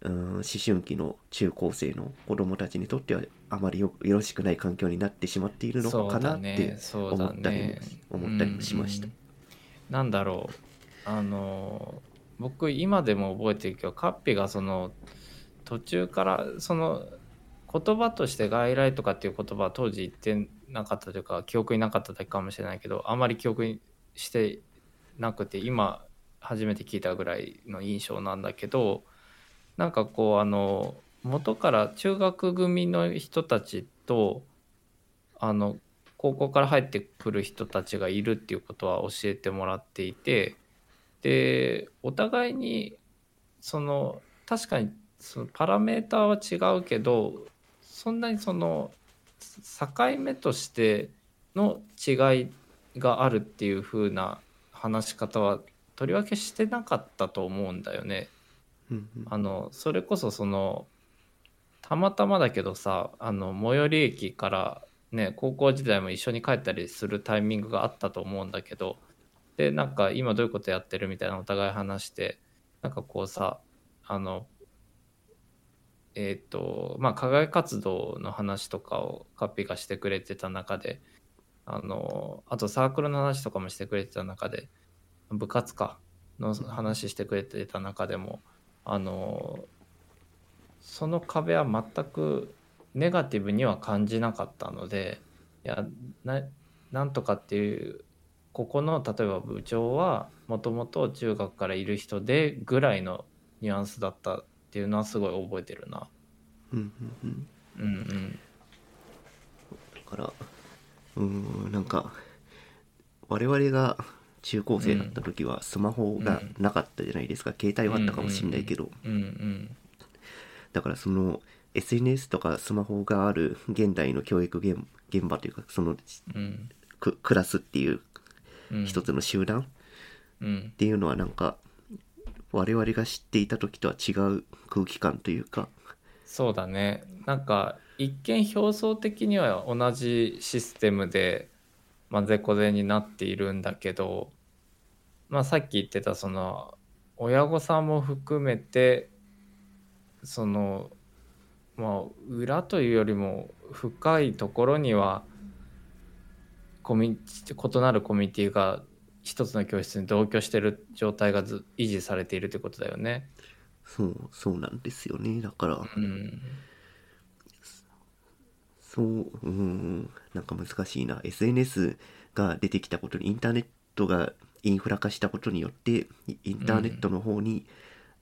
うん、思春期の中高生の子供たちにとってはあまりよよろしくない環境になってしまっているのかなって思ったりもね思ったりもしました。うん。なんだろう。あの僕今でも覚えてるけどカッピがその途中からその言葉として外来とかっていう言葉は当時言ってなかったというか記憶になかっただけかもしれないけどあまり記憶してなくて今初めて聞いたぐらいの印象なんだけどなんかこうあの元から中学組の人たちとあの高校から入ってくる人たちがいるっていうことは教えてもらっていてでお互いにその確かにそのパラメーターは違うけどそんなにその境目としての違いがあるっていう風な話し方はとりわけしてなかったと思うんだよね。うんうんあのそれこそそのたまたまだけどさあの最寄り駅からね高校時代も一緒に帰ったりするタイミングがあったと思うんだけどでなんか今どういうことやってるみたいなお互い話してなんかこうさあのえっ、とまあ課外活動の話とかをカッピがしてくれてた中であのあとサークルの話とかもしてくれてた中で部活かの話してくれてた中でもあのその壁は全くネガティブには感じなかったのでいやななんとかっていうここの例えば部長はもともと中学からいる人でぐらいのニュアンスだったっていうのはすごい覚えてるな。うんうんうん。うんうん。だからうーんなんか我々が中高生だった時はスマホがなかったじゃないですか、携帯はあったかもしれないけど、うんうんだからその SNS とかスマホがある現代の教育現現場というかそのうん。ククラスっていううん。一つの集団っうん。ていうのはなんか我々が知っていた時とは違う空気感というか。そうだね。なんか一見表層的には同じシステムで混ぜこぜになっているんだけどまあさっき言ってたその親御さんも含めてそのまあ裏というよりも深いところにはコミュ異なるコミュニティが一つの教室に同居してる状態がず維持されているってことだよね。そうそうなんですよね。だからうん。そううんなんか難しいな。SNS が出てきたことにインターネットがインフラ化したことによってイインターネットの方に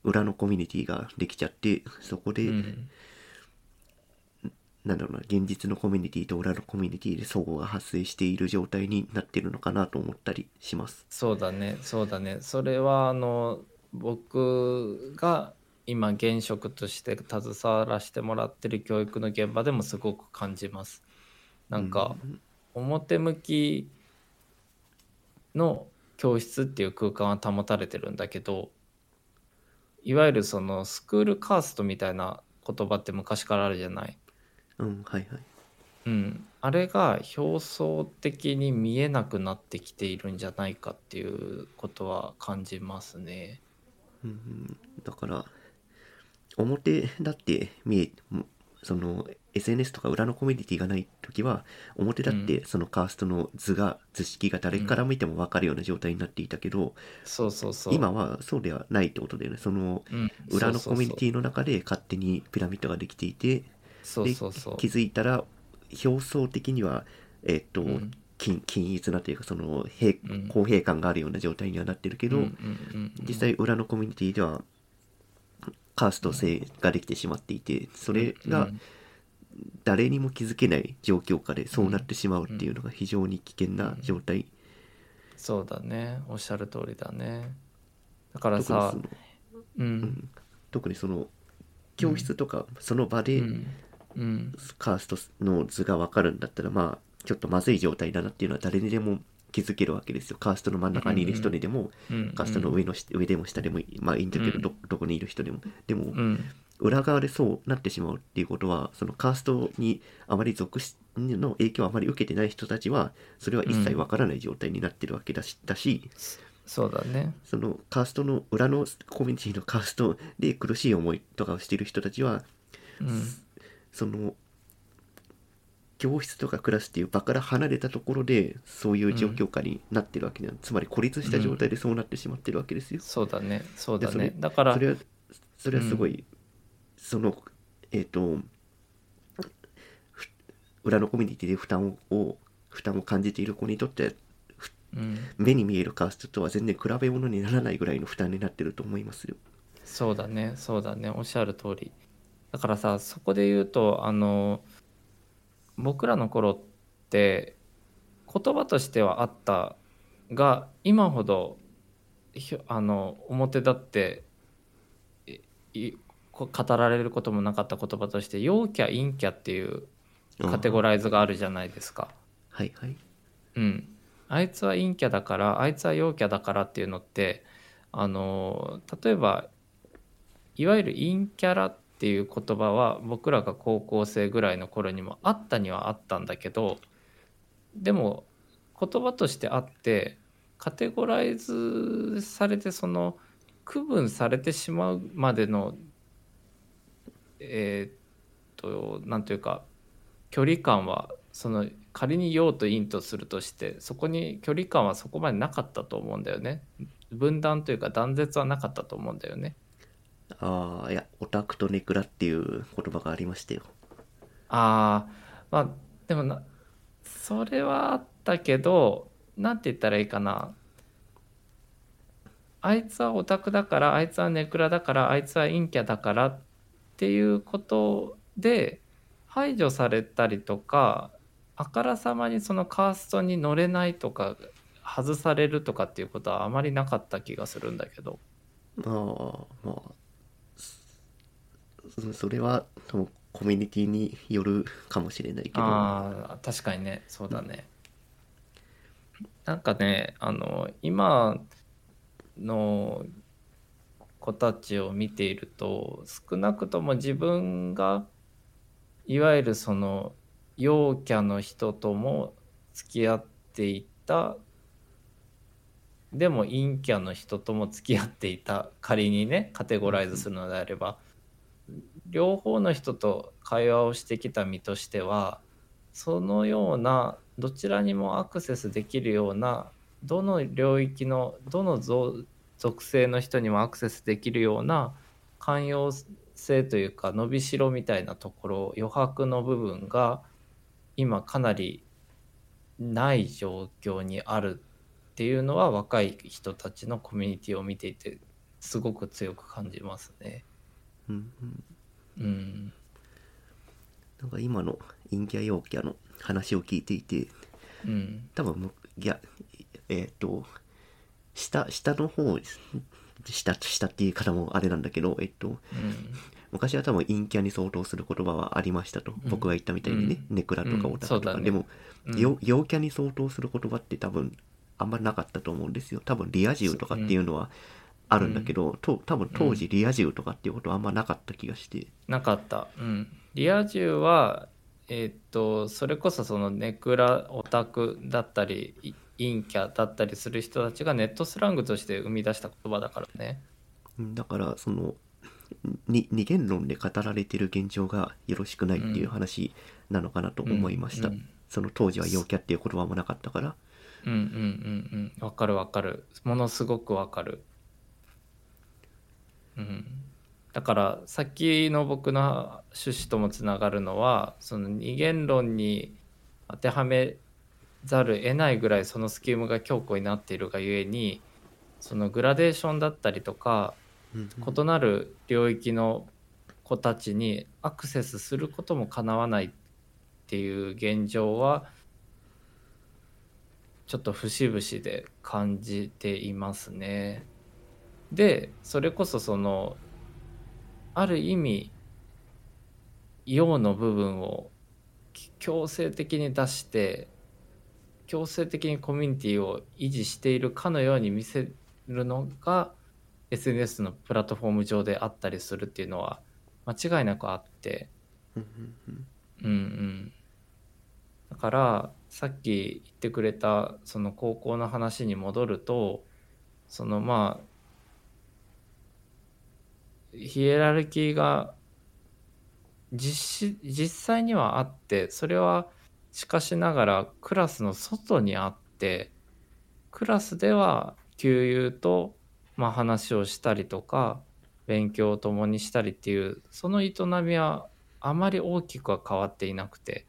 裏のコミュニティができちゃってそこで、うんなんだろうな現実のコミュニティと裏のコミュニティで相互が発生している状態になってるのかなと思ったりします。そうだねそうだねそれはあの僕が今現職として携わらせてもらってる教育の現場でもすごく感じます。なんか表向きの教室っていう空間は保たれてるんだけどいわゆるそのスクールカーストみたいな言葉って昔からあるじゃない。うん、はいはい。うん、あれが表層的に見えなくなってきているんじゃないかっていうことは感じますね。うんうん、だから表だって見えもその SNS とか裏のコミュニティがない時は表だってそのカーストの図が図式が誰から見ても分かるような状態になっていたけど。今はそうではないってことだよねそのうん、裏のコミュニティィの中で勝手にピラミッドができていてそうでそうそう。気づいたら表層的にはえっと、うん。均均一なというかその平うん。公平感があるような状態にはなってるけど、うんうんうんうん実際裏のコミュニティではカースト制ができてしまっていてそれがうん誰にも気づけない状況下でそうなってしまうっていうのが非常に危険な状態、そうだね。おっしゃる通りだね。だから特にそさの、ううん。ん、特にその教室とかその場でうん。うんカーストの図が分かるんだったらまあちょっとまずい状態だなっていうのは誰にでも気づけるわけですよ。カーストの真ん中にいる人にでも、うんカーストの上のし上でも下でもまあいいんだけど、うんどどこにいる人でも。でも、うん。裏側でそうなってしまうっていうことはそのカーストにあまり属しの影響をあまり受けてない人たちはそれは一切わからない状態になってるわけだし,、だしそうだね。そのカーストの裏のコミュニティのカーストで苦しい思いとかをしている人たちはうんその教室とかクラスっていう場から離れたところでそういう状況下になってるわけで、つまり孤立した状態でそうなってしまってるわけですよ。そうだね。そうだね。だからそれはそれはすごい、そのえっ、とふ裏のコミュニティで負担をを負担を感じている子にとってうん。目に見えるカーストとは全然比べ物にならないぐらいの負担になってると思いますよ。そうだね。そうだね。おっしゃる通りだからさそこで言うとあの僕らの頃って言葉としてはあったが今ほどあの表立って語られることもなかった言葉として陽キャ陰キャっていうカテゴラライズがあるじゃないですか。はいはい。うん、あいつは陰キャだからあいつは陽キャだからっていうのってあの例えばいわゆる陰キャラってていう言葉は僕らが高校生ぐらいの頃にもあったにはあったんだけどでも言葉としてあってカテゴライズされてその区分されてしまうまでのえーっとなんというか距離感はその仮に陽と陰とするとしてそこに距離感はそこまでなかったと思うんだよね。分断というか断絶はなかったと思うんだよね。ああいやオタクとネクラっていう言葉がありましたよ。ああまあでもなそれはあったけどなんて言ったらいいかなあいつはオタクだからあいつはネクラだからあいつは陰キャだからっていうことで排除されたりとかあからさまにそのカーストに乗れないとか外されるとかっていうことはあまりなかった気がするんだけどああまあそれは多分コミュニティによるかもしれないけど。あ確かにねそうだね、なんかねあの今の子たちを見ていると少なくとも自分がいわゆるその陽キャの人とも付き合っていたでも陰キャの人とも付き合っていた仮にねカテゴライズするのであれば。両方の人と会話をしてきた身としてはそのようなどちらにもアクセスできるようなどの領域のどの属性の人にもアクセスできるような寛容性というか伸びしろみたいなところ余白の部分が今かなりない状況にあるっていうのは若い人たちのコミュニティを見ていてすごく強く感じますね。うんうんうん、なんか今の陰キャ陽キャの話を聞いていてうん、多分むいやえっ、と下下の方下下っていう言い方もあれなんだけどえっとうん、昔は多分陰キャに相当する言葉はありましたと、うん。僕が言ったみたいにね、ネクラとかオタクとか、ねでも、陽キャに相当する言葉って多分あんまりなかったと思うんですよ。多分リア充とかっていうのはあるんだけど、と多分当時リア充とかっていうことはあんまなかった気がして、なかった。うん。リア充は、えーっと、それこそそのネクラオタクだったり、い陰キャだったりする人たちがネットスラングとして生み出した言葉だからね。うんだからそのに二元論で語られてる現状がよろしくないっていう話なのかなと思いました、うんうんその当時は陽キャっていう言葉もなかったからうんうんうんうん。わかるわかる。ものすごくわかる。うん。だからさっきの僕の趣旨ともつながるのはその二元論に当てはめざる得ないぐらいそのスキームが強固になっているがゆえにそのグラデーションだったりとか異なる領域の子たちにアクセスすることもかなわないっていう現状はちょっと節々で感じていますね。でそれこそそのある意味陽の部分を強制的に出して強制的にコミュニティを維持しているかのように見せるのが SNS のプラットフォーム上であったりするっていうのは間違いなくあって。うんうんうん。うんうん。だからさっき言ってくれたその高校の話に戻るとそのまあヒエラルキーが実し実際にはあってそれはしかしながらクラスの外にあってクラスでは給油と、まあ、話をしたりとか勉強を共にしたりっていうその営みはあまり大きくは変わっていなくて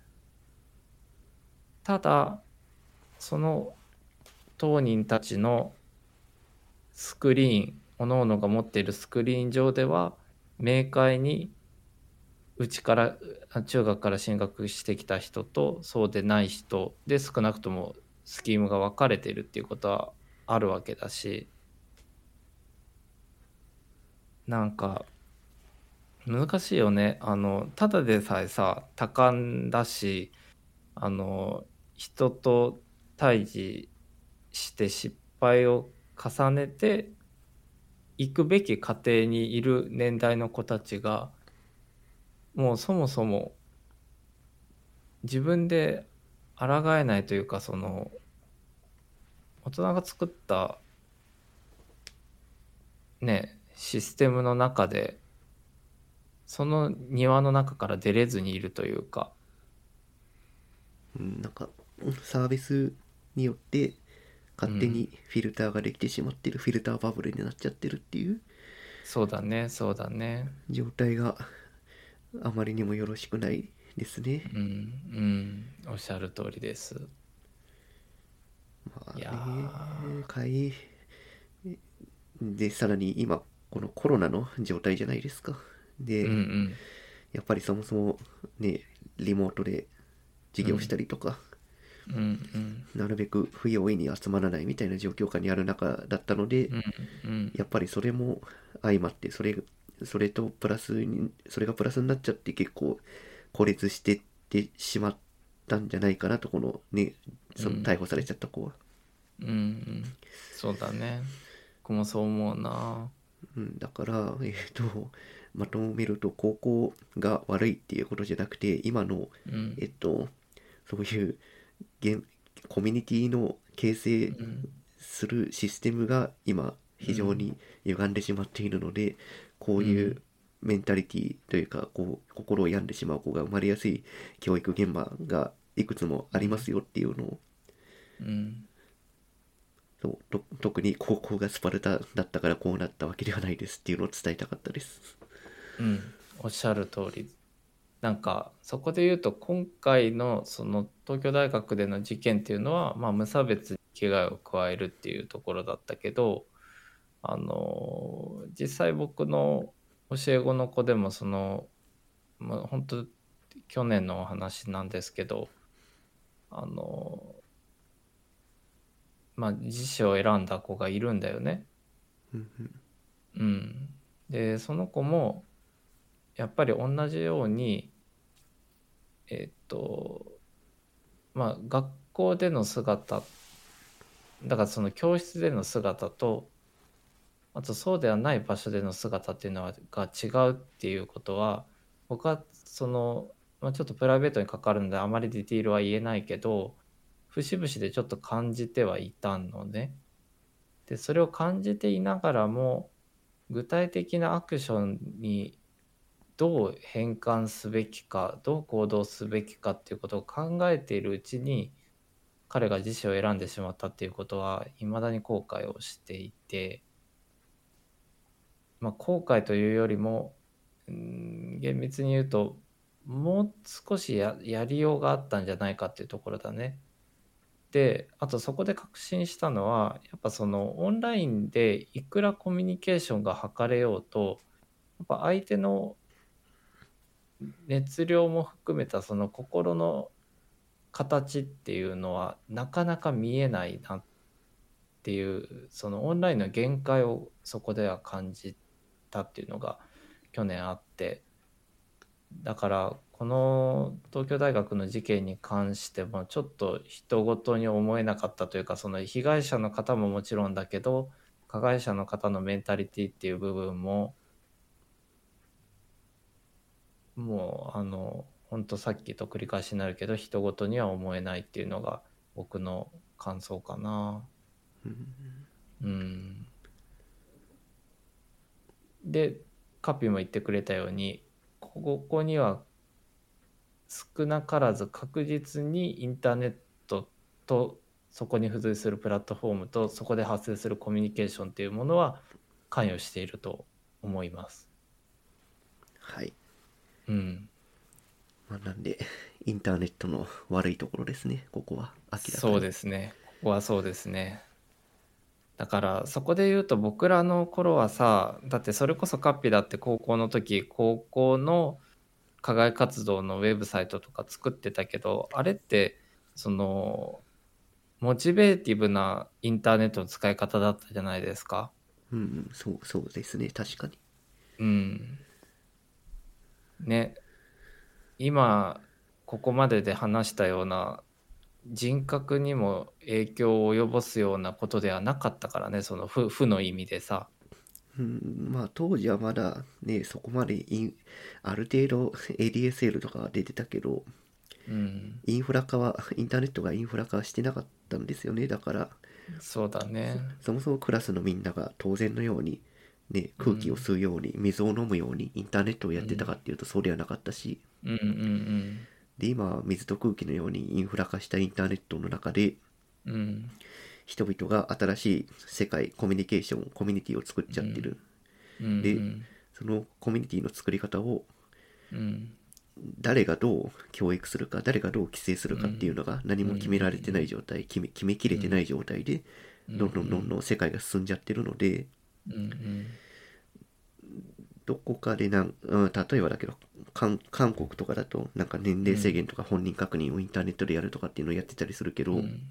ただその当人たちのスクリーン各々が持っているスクリーン上では明快にうちから中学から進学してきた人とそうでない人で少なくともスキームが分かれているっていうことはあるわけだしなんか難しいよね。あのただでさえさ多感だしあの人と対峙して失敗を重ねて行くべき過程にいる年代の子たちがもうそもそも自分で抗えないというかその大人が作ったねシステムの中でその庭の中から出れずにいるというか。うんなんかサービスによって勝手にフィルターができてしまってる、フィルターバブルになっちゃってるっていう。そうだねそうだね。状態があまりにもよろしくないですね。うんうん。おっしゃる通りです。まあいやね会いでさらに今このコロナの状態じゃないですか。で、うんうん。やっぱりそもそもねリモートで授業したりとか、うん。うんなるべく不用意に集まらないみたいな状況下にある中だったので、やっぱりそれも相まってそれそれとプラスにそれがプラスになっちゃって結構孤立してってしまったんじゃないかなとこのねそのうん。逮捕されちゃった子は、うんうん。そうだね。僕もそう思うな。うん、だから [laughs] えっ、とまとめると高校が悪いっていうことじゃなくて今のうん。えっとそういうコミュニティの形成うんするシステムが今非常に歪んでしまっているので、こういううメンタリティというかこう心を病んでしまう子が生まれやすい教育現場がいくつもありますよっていうのを。うん。そうと特に高校がスパルタだったからこうなったわけではないですっていうのを伝えたかったです。うん、おっしゃる通りなんかそこで言うと今回のその東京大学での事件っていうのは、まあ、無差別に危害を加えるっていうところだったけどあの実際僕の教え子の子でもその、まあ、本当去年のお話なんですけどあのまあ自死を選んだ子がいるんだよね。うんでその子もやっぱり同じようにえっとまあ学校での姿だからその教室での姿とあとそうではない場所での姿っていうのはが違うっていうことは僕はその、まあ、ちょっとプライベートにかかるのであまりディティールは言えないけど節々でちょっと感じてはいたのね。でそれを感じていながらも具体的なアクションにどう変換すべきかどう行動すべきかっていうことを考えているうちに彼が自死を選んでしまったっていうことは未だに後悔をしていて、まあ、後悔というよりもうん厳密に言うともう少しややりようがあったんじゃないかっていうところだね。であとそこで確信したのはやっぱそのオンラインでいくらコミュニケーションが図れようとやっぱ相手の熱量も含めたその心の形っていうのはなかなか見えないなっていうそのオンラインの限界をそこでは感じたっていうのが去年あってだからこの東京大学の事件に関してもちょっと人事に思えなかったというかその被害者の方ももちろんだけど加害者の方のメンタリティっていう部分ももうあの本当さっきと繰り返しになるけど人事には思えないっていうのが僕の感想かな。うん、でカピも言ってくれたようにここには少なからず確実にインターネットとそこに付随するプラットフォームとそこで発生するコミュニケーションっていうものは関与していると思います。はい。うん、まあ、なんで、インターネットの悪いところですね、ここは。明らかに。そうですねここはそうですねだからそこで言うと僕らの頃はさだってそれこそカッピだって高校の時高校の課外活動のウェブサイトとか作ってたけどあれってそのモチベーティブなインターネットの使い方だったじゃないですか。うんうん、そう、そうですね、確かに。うん。ね今ここまでで話したような人格にも影響を及ぼすようなことではなかったからねその負負の意味でさ。うん、まあ当時はまだね、そこまでイン、ある程度 ADSL とかが出てたけど、うん、インフラ化は、インターネットがインフラ化してなかったんですよね。だから、そうだね。そもそもクラスのみんなが当然のように、ね、空気を吸うように、水を飲むようにインターネットをやってたかっていうとそうではなかったし、うんうんで、今は水と空気のようにインフラ化したインターネットの中で、うんうん人々が新しい世界、コミュニケーション、コミュニティを作っちゃってる。うん。でそのコミュニティの作り方をうん。誰がどう教育するか誰がどう規制するかっていうのが何も決められてない状態決め決めきれてない状態でどんどんどんどん世界が進んじゃってるのでうん。うんどこかでなん、うん、例えばだけど韓韓国とかだとなんか年齢制限とか本人確認をインターネットでやるとかっていうのをやってたりするけど、うん。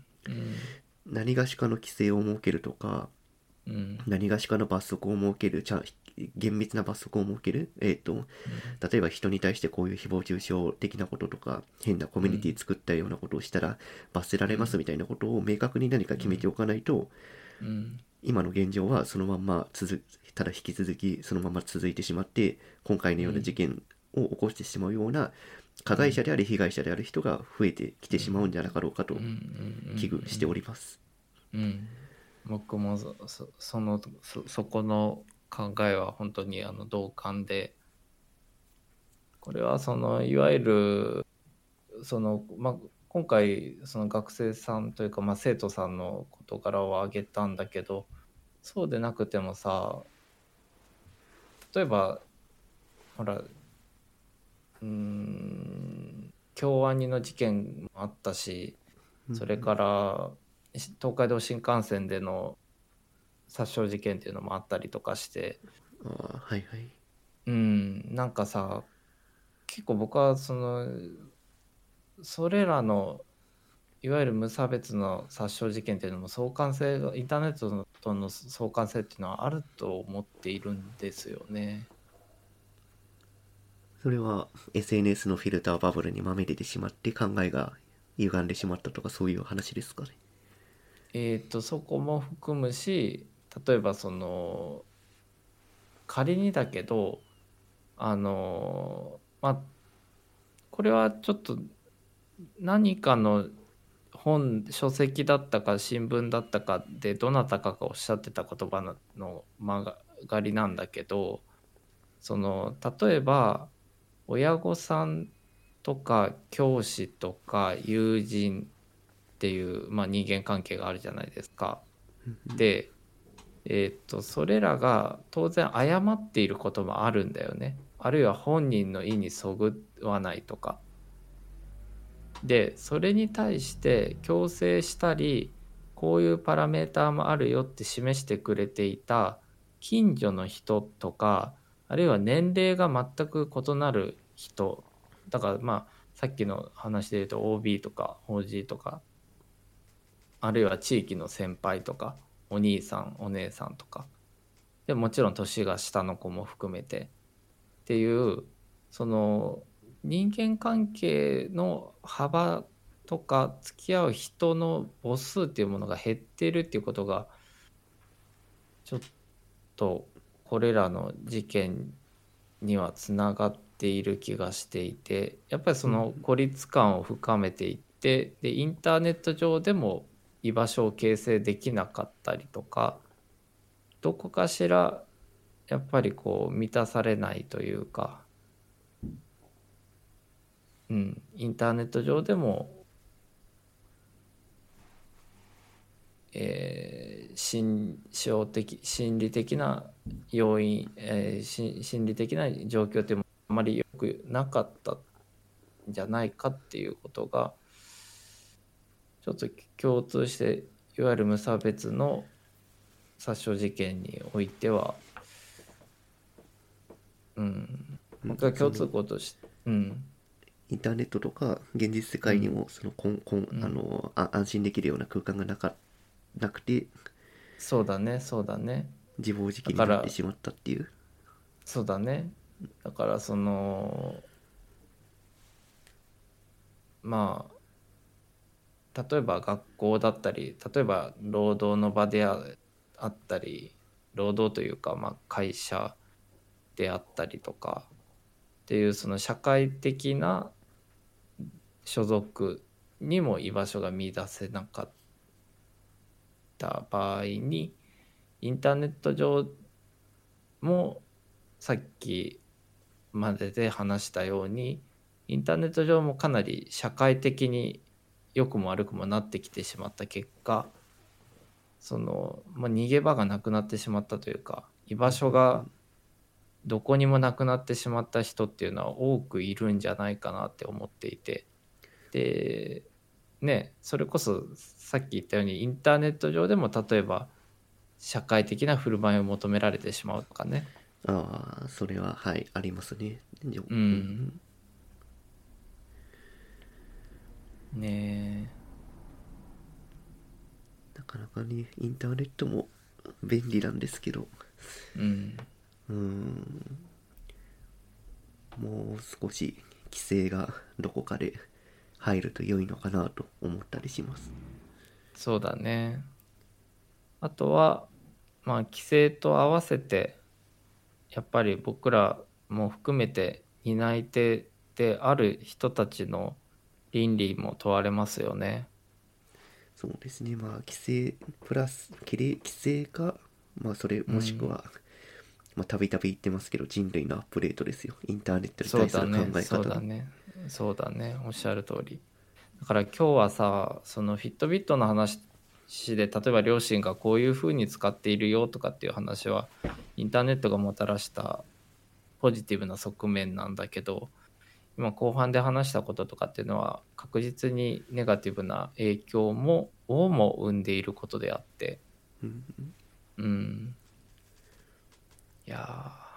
何がしかの規制を設けるとかうん何がしかの罰則を設けるちゃ厳密な罰則を設けるえっ、と例えば人に対してこういう誹謗中傷的なこととか変なコミュニティ作ったようなことをしたら罰せられますみたいなことを明確に何か決めておかないとうん今の現状はそのまんま続ただ引き続きそのまま続いてしまって今回のような事件を起こしてしまうような加害者であり被害者である人が増えてきてしまうんじゃなかろうかと危惧しております。うん、僕もそそそのそそこの考えは本当にあの同感でこれはそのいわゆるその、まあ、今回その学生さんというか、まあ、生徒さんの事柄を挙げたんだけどそうでなくてもさ例えばほらうーん京アニの事件もあったしそれからし東海道新幹線での殺傷事件っていうのもあったりとかしてあーはいはい。うんなんかさ結構僕はそのそれらのいわゆる無差別の殺傷事件っていうのも相関性がインターネットとの相関性っていうのはあると思っているんですよね。それは SNS のフィルターバブルにまみれてしまって考えが歪んでしまったとかそういう話ですかね。えー、とそこも含むし例えばその仮にだけどあのまあこれはちょっと何かの本書籍だったか新聞だったかでどなたかがおっしゃってた言葉のの曲がりなんだけどその例えば親御さんとか教師とか友人っていう、まあ、人間関係があるじゃないですか。で、えーっとそれらが当然誤っていることもあるんだよね。あるいは本人の意にそぐわないとか。でそれに対して強制したりこういうパラメーターもあるよって示してくれていた近所の人とかあるいは年齢が全く異なる人だからまあさっきの話で言うと OB とか OG とかあるいは地域の先輩とかお兄さんお姉さんとか。でもちろん年が下の子も含めてっていうその人間関係の幅とか付き合う人の母数っていうものが減ってるっていうことがちょっとこれらの事件にはつながっている気がしていてやっぱりその孤立感を深めていってでインターネット上でも居場所を形成できなかったりとかどこかしらやっぱりこう満たされないというか、うん、インターネット上でも、えー心象的心理的な要因、えーし心理的な状況ってあまり良くなかったんじゃないかっていうことがちょっと共通していわゆる無差別の殺傷事件においてはうん。共通項としてうんインターネットとか現実世界にもそのこんこんうん。あのあ安心できるような空間がなかなくてそうだねそうだね。自暴自棄になってしまったっていう。そうだね。だからそのまあ例えば学校だったり例えば労働の場でああったり労働というか、まあ、会社であったりとかっていうその社会的な所属にも居場所が見出せなかった場合にインターネット上もさっきまでで話したようにインターネット上もかなり社会的に良くも悪くもなってきてしまった結果その、まあ、逃げ場がなくなってしまったというか居場所がどこにもなくなってしまった人っていうのは多くいるんじゃないかなって思っていてでねそれこそさっき言ったようにインターネット上でも例えば社会的な振る舞いを求められてしまうとかね。ああそれははいありますね。うん。ねなかなかねインターネットも便利なんですけど。えうん。うーん。もう少し規制がどこかで入ると良いのかなと思ったりします。そうだね。あとはまあ規制と合わせてやっぱり僕らも含めて担い手である人たちの倫理も問われますよね。そうですね。まあ規制プラス規制かまあそれもしくは、まあたびたび言ってますけど人類のアップデートですよ。インターネットにそう対する考えそうだねそうだねおっしゃる通り。だから今日はさそのフィットビットの話で例えば両親がこういうふうに使っているよとかっていう話はインターネットがもたらしたポジティブな側面なんだけど今後半で話したこととかっていうのは確実にネガティブな影響もをも生んでいることであって。うんうん。いやあ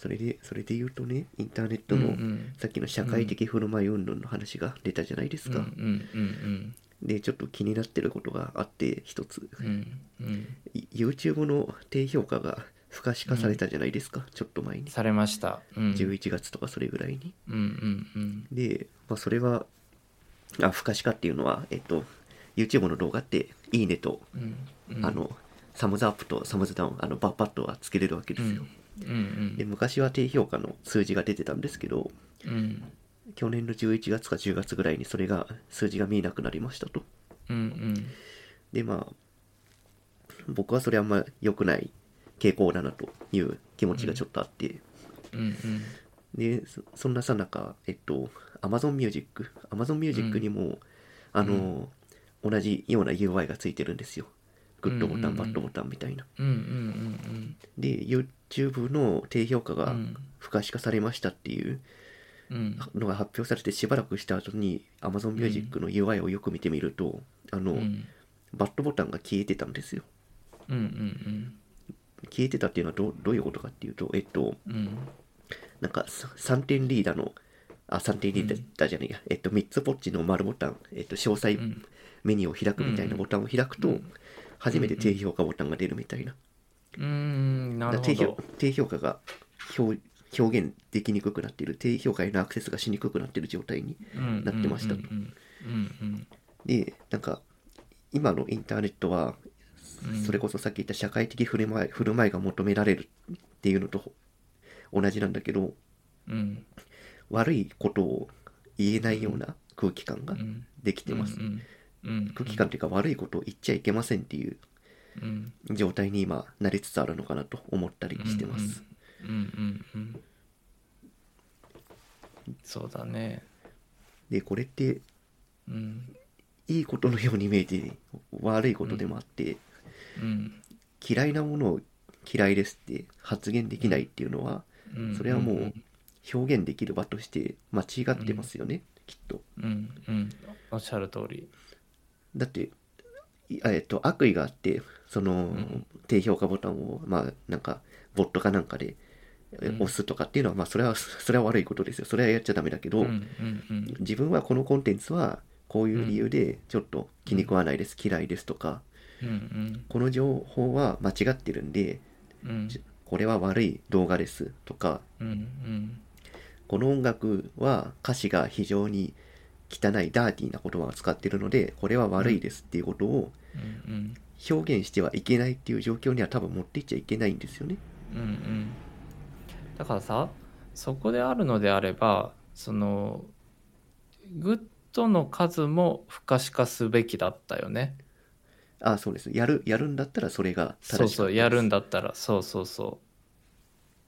それでそれで言うとねインターネッートの、うんうん。さっきの社会的振る舞い運動の話が出たじゃないですか、うんうんうんでちょっと気になってることがあって一つ、うんうん。YouTube の低評価が不可視化されたじゃないですか、ちょっと前に。されました。うん、11月とかそれぐらいに。うんうんうん。で、まあ、それはあ不可視化っていうのはえっと YouTube の動画っていいねと、うんうん。あのサムズアップとサムズダウンあのバッパッとはつけれるわけですよ、うんで昔は低評価の数字が出てたんですけどうん。うん去年の11月か10月ぐらいにそれが数字が見えなくなりましたと。うんうん。でまあ僕はそれあんま良くない傾向だなという気持ちがちょっとあって、うんうん。でそそんなさなかえっと Amazon Music Amazon Music にも、あの、同じような UI がついてるんですよ。グッドボタン、うんうんうん。バッドボタンみたいな。うんうんうんで YouTube の低評価がうん。不可視化されましたっていううん。のが発表されてしばらくした後に Amazon Music の UI をよく見てみると、あの、うん。バッドボタンが消えてたんですよ。うんうん消えてたっていうのはどうどういうことかっていうとえっとうん。なんかさ3点リーダーのあ3点リーダーじゃないや、えっと3つポッチの丸ボタン、えっと、詳細ん。メニューを開くみたいなボタンを開くと、うん。初めて低評価ボタンが出るみたいな、うんなるほだから低評ど低評価が表表現できにくくなっている。低評価へのアクセスがしにくくなっている状態になってました。でなんか今のインターネットはうん。それこそさっき言った社会的振る舞い振る舞いが求められるっていうのと同じなんだけどうん。悪いことを言えないような空気感がうん。できてます、うんうん空気感っていうか悪いことを言っちゃいけませんっていううん状態に今なりつつあるのかなと思ったりしてます、うんそうだねでこれってうんいいことのように見えて悪いことでもあって、うん嫌いなものを嫌いですって発言できないっていうのはそれはもう表現できる場として間違ってますよね、きっとうんうんおっしゃる通りだってえっと悪意があってその、ん。低評価ボタンをまあなんかボットかなんかで押すとかっていうのは、まあそれはそれは悪いことですよ。それはやっちゃダメだけど、うんうんうん。自分はこのコンテンツはこういう理由でちょっと気に食わないです、嫌いですとかうんうん。この情報は間違ってるんでうん。これは悪い動画ですとかうんうん。この音楽は歌詞が非常に汚いダーティーな言葉を使ってるのでこれは悪いですっていうことをうんうん表現してはいけないっていう状況には多分持っていっちゃいけないんですよね。うんうん。だからさそこであるのであればその good の数も不可視化すべきだったよね。ああそうです。やるやるんだったらそれがそうそうやるんだだったらそうそうそ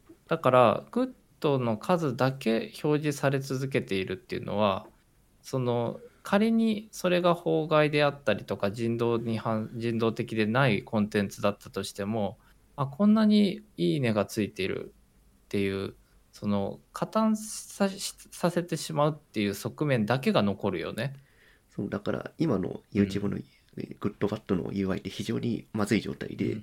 う。だから good の数だけ表示され続けているっていうのはその仮にそれが法外であったりとか人道に反人道的でないコンテンツだったとしてもあこんなにいいねがついているっていうその加担ささせてしまうっていう側面だけが残るよね。そうだから今の YouTube の、 good bad の UI って非常にまずい状態で、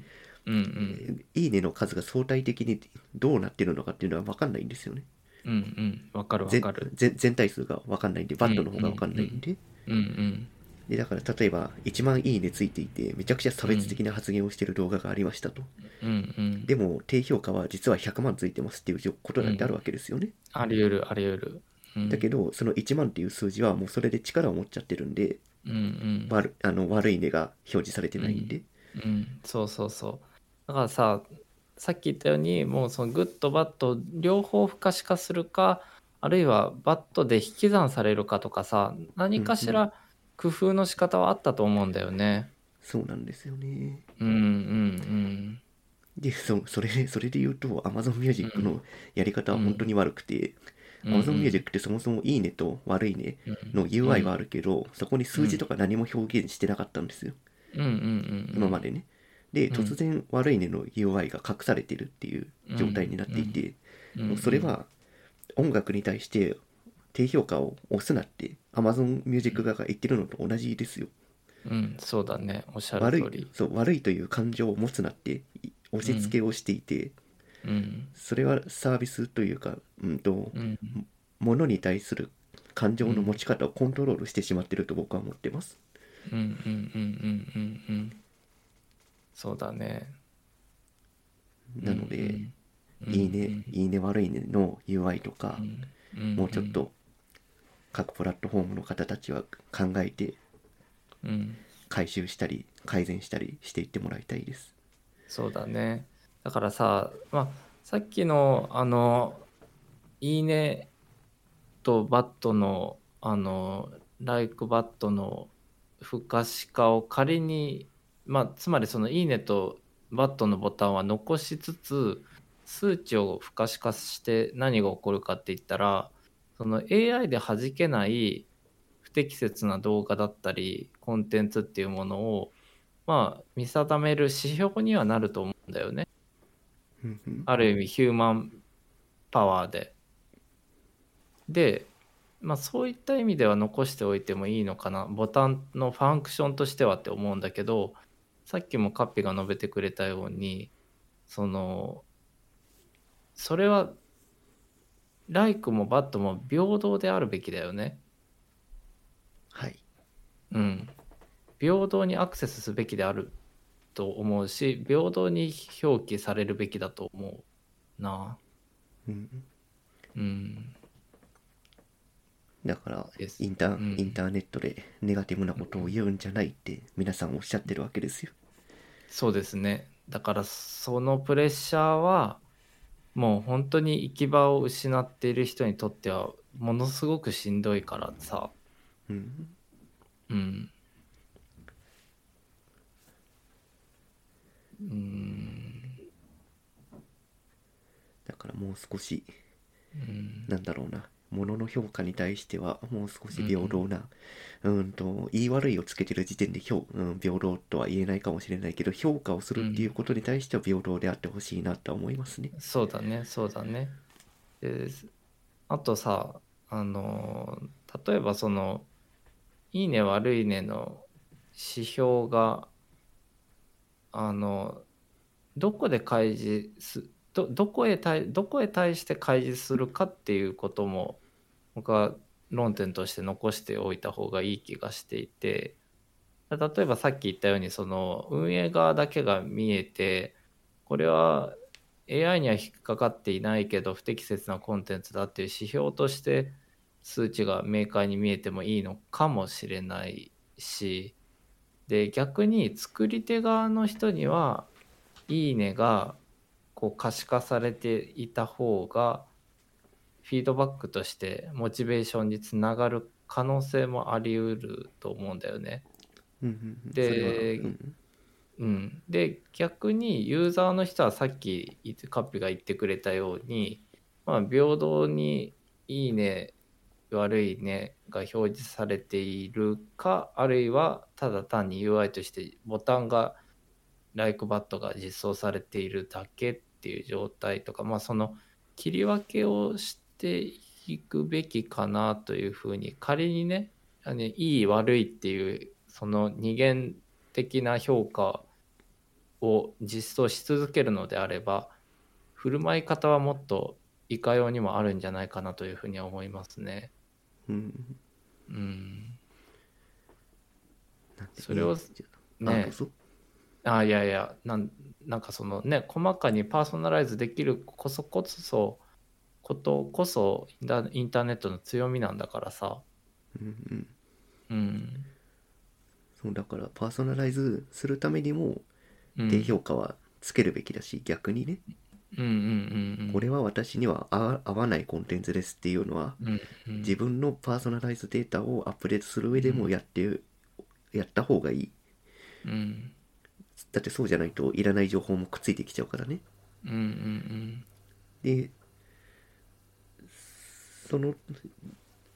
うんうんいいねの数が相対的にどうなってるのかっていうのは分かんないんですよね。うんうん。わかるわかる。全全体数が分かんないんで、 bad の方が分かんないんで。うんうんでだから例えば1万いいねついていてめちゃくちゃ差別的な発言をしている動画がありましたと、うんうん。でも低評価は実は100万ついてますっていうことなんてあるわけですよね、あり得るあり得る。うん。だけどその1万っていう数字はもうそれで力を持っちゃってるんでうんうん。悪あの悪いねが表示されてないんで、うん、そうそうそう。だからささっき言ったようにもうその good bad 両方不可視化するかあるいは bad で引き算されるかとかさ何かしうんら工夫の仕方はあったと思うんだよね。そうなんですよね。うんうんでそそれそれで言うと Amazon Music のやり方は本当に悪くて、うん。Amazon Music ってそもそもいいねと悪いねの UI はあるけど、そこに数字とか何も表現してなかったんですよ、うんうんうん今までね。で、うん突然悪いねの UI が隠されてるっていう状態になっていて、うん。もうそれは音楽に対して低評価を押すなって Amazon Music 側が言ってるのと同じですよ。うん。そうだね。おっしゃ悪いる通り。そう悪いという感情を持つなってい押し付けをしていて、うん。それはサービスというか、うんと、うん。ものに対する感情の持ち方をコントロールしてしまってると僕は思ってます。うん。うん。うん。うん。うん。うんそうだね。なので、うん。いいね、いいね悪いねの UI とか、うん。もうちょっと各プラットフォームの方たちは考えてうん。回収したり改善したりしていってもらいたいです。そうだね。だからさ、まあ、さっきのあの「いいね」とバットのあの「ライクバット」の不可視化を仮にまあつまりその「いいね」とバットのボタンは残しつつ数値を不可視化して何が起こるかって言ったらその AI で弾けない不適切な動画だったりコンテンツっていうものをまあ見定める指標にはなると思うんだよね。ある意味ヒューマンパワーで。でまあそういった意味では残しておいてもいいのかな。ボタンのファンクションとしてはって思うんだけどさっきもカッピが述べてくれたようにそのそれはライクもバットも平等であるべきだよね。はい。うん。平等にアクセスすべきであると思うし平等に表記されるべきだと思うな。ううん。うん。だからインター、うん。インターネットでネガティブなことを言うんじゃないって皆さんおっしゃってるわけですよ。そうですね。だからそのプレッシャーはもう本当に行き場を失っている人にとってはものすごくしんどいからさ。うん。うん。うん。だからもう少しうん。なんだろうな物の評価に対してはもう少し平等な、うん、と言い悪いをつけてる時点で評、うん、平等とは言えないかもしれないけど評価をするっていうことに対しては平等であってほしいなとは思いますね。そうだねそうだねであとさあの例えばその「いいね悪いね」の指標があのどこで開示すどどこへ対どこへ対して開示するかっていうことも僕は論点として残しておいた方がいい気がしていて例えばさっき言ったようにその運営側だけが見えてこれは AI には引っかかっていないけど不適切なコンテンツだっていう指標として数値が明快に見えてもいいのかもしれないしで逆に作り手側の人には「いいね」がこう可視化されていた方がフィードバックとしてモチベーションにつながる可能性もあり得ると思うんだよね。うんうんうん。でうんうん、で逆にユーザーの人はさっきカッピが言ってくれたように、まあ、平等に「いいね」悪いねが表示されているかあるいはただ単に UI としてボタンが「like バットが実装されているだけっていう状態とかまあその切り分けをしていくべきかなというふうに仮にねあのいい悪いっていうその二元的な評価を実装し続けるのであれば振る舞い方はもっといかようにもあるんじゃないかなというふうには思いますね。うん。うん、それをね。あいやいやなんなんかそのね細かにパーソナライズできるこそこそことこそインターネットの強みなんだからさ。うんうん。うん。そうだからパーソナライズするためにもうん、低評価はつけるべきだし、逆にね。うんうんうんうん。これは私には合合わないコンテンツですっていうのはうんうん。自分のパーソナライズデータをアップデートする上でもやって、やった方がいい。うんだってそうじゃないといらない情報もくっついてきちゃうからね。うんうんでその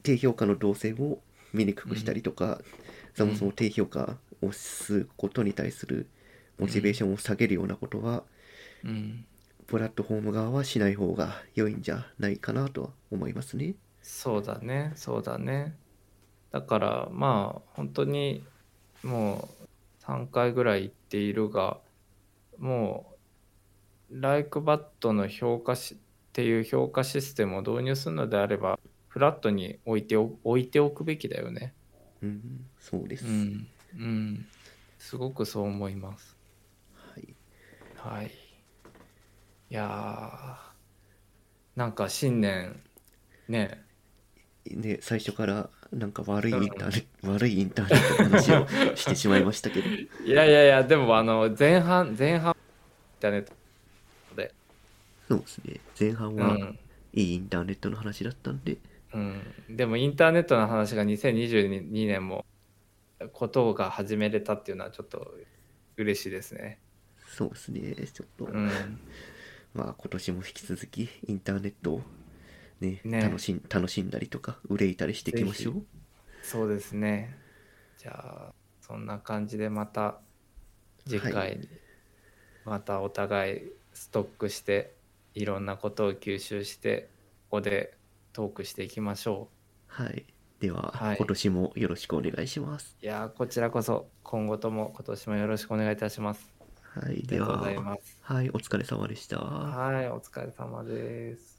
低評価の動線を見にくくしたりとか、そもそも低評価をすことに対するモチベーションを下げるようなことは、うん。うんプラットフォーム側はしない方が良いんじゃないかなとは思いますね。そうだねそうだね。だからまあ本当にもう3回ぐらい言っているがもうライクバットの評価しっていう評価システムを導入するのであればフラットに置いてお置いておくべきだよね。うん、そうです。うんうん。すごくそう思います。はい。はい。いやーなんか新年ね。で、最初からなんか悪いインターネット、悪いインターネットの話をしてしまいましたけど、[laughs] いやいやいやでもあの前半前半インターネットで。そうですね。前半うはん、いいインターネットの話だったんで、うん、でもインターネットの話が2022年もことが始めれたっていうのはちょっと嬉しいですね。そうですね。ちょっと、うん。まあ今年も引き続きインターネットをね、ね。楽しん楽しんだりとか、憂いたりしていきましょう。そうですね。じゃあそんな感じでまた次は回にまたお互いストックしていろんなことを吸収してここでトークしていきましょはい。では、はい。今年もよろしくお願いします。ういやーこちらこそ今後とも今年もよろしくお願いいたします。はい。ではがとうござい、ます。はい、お疲れ様でした。はい。お疲れ様です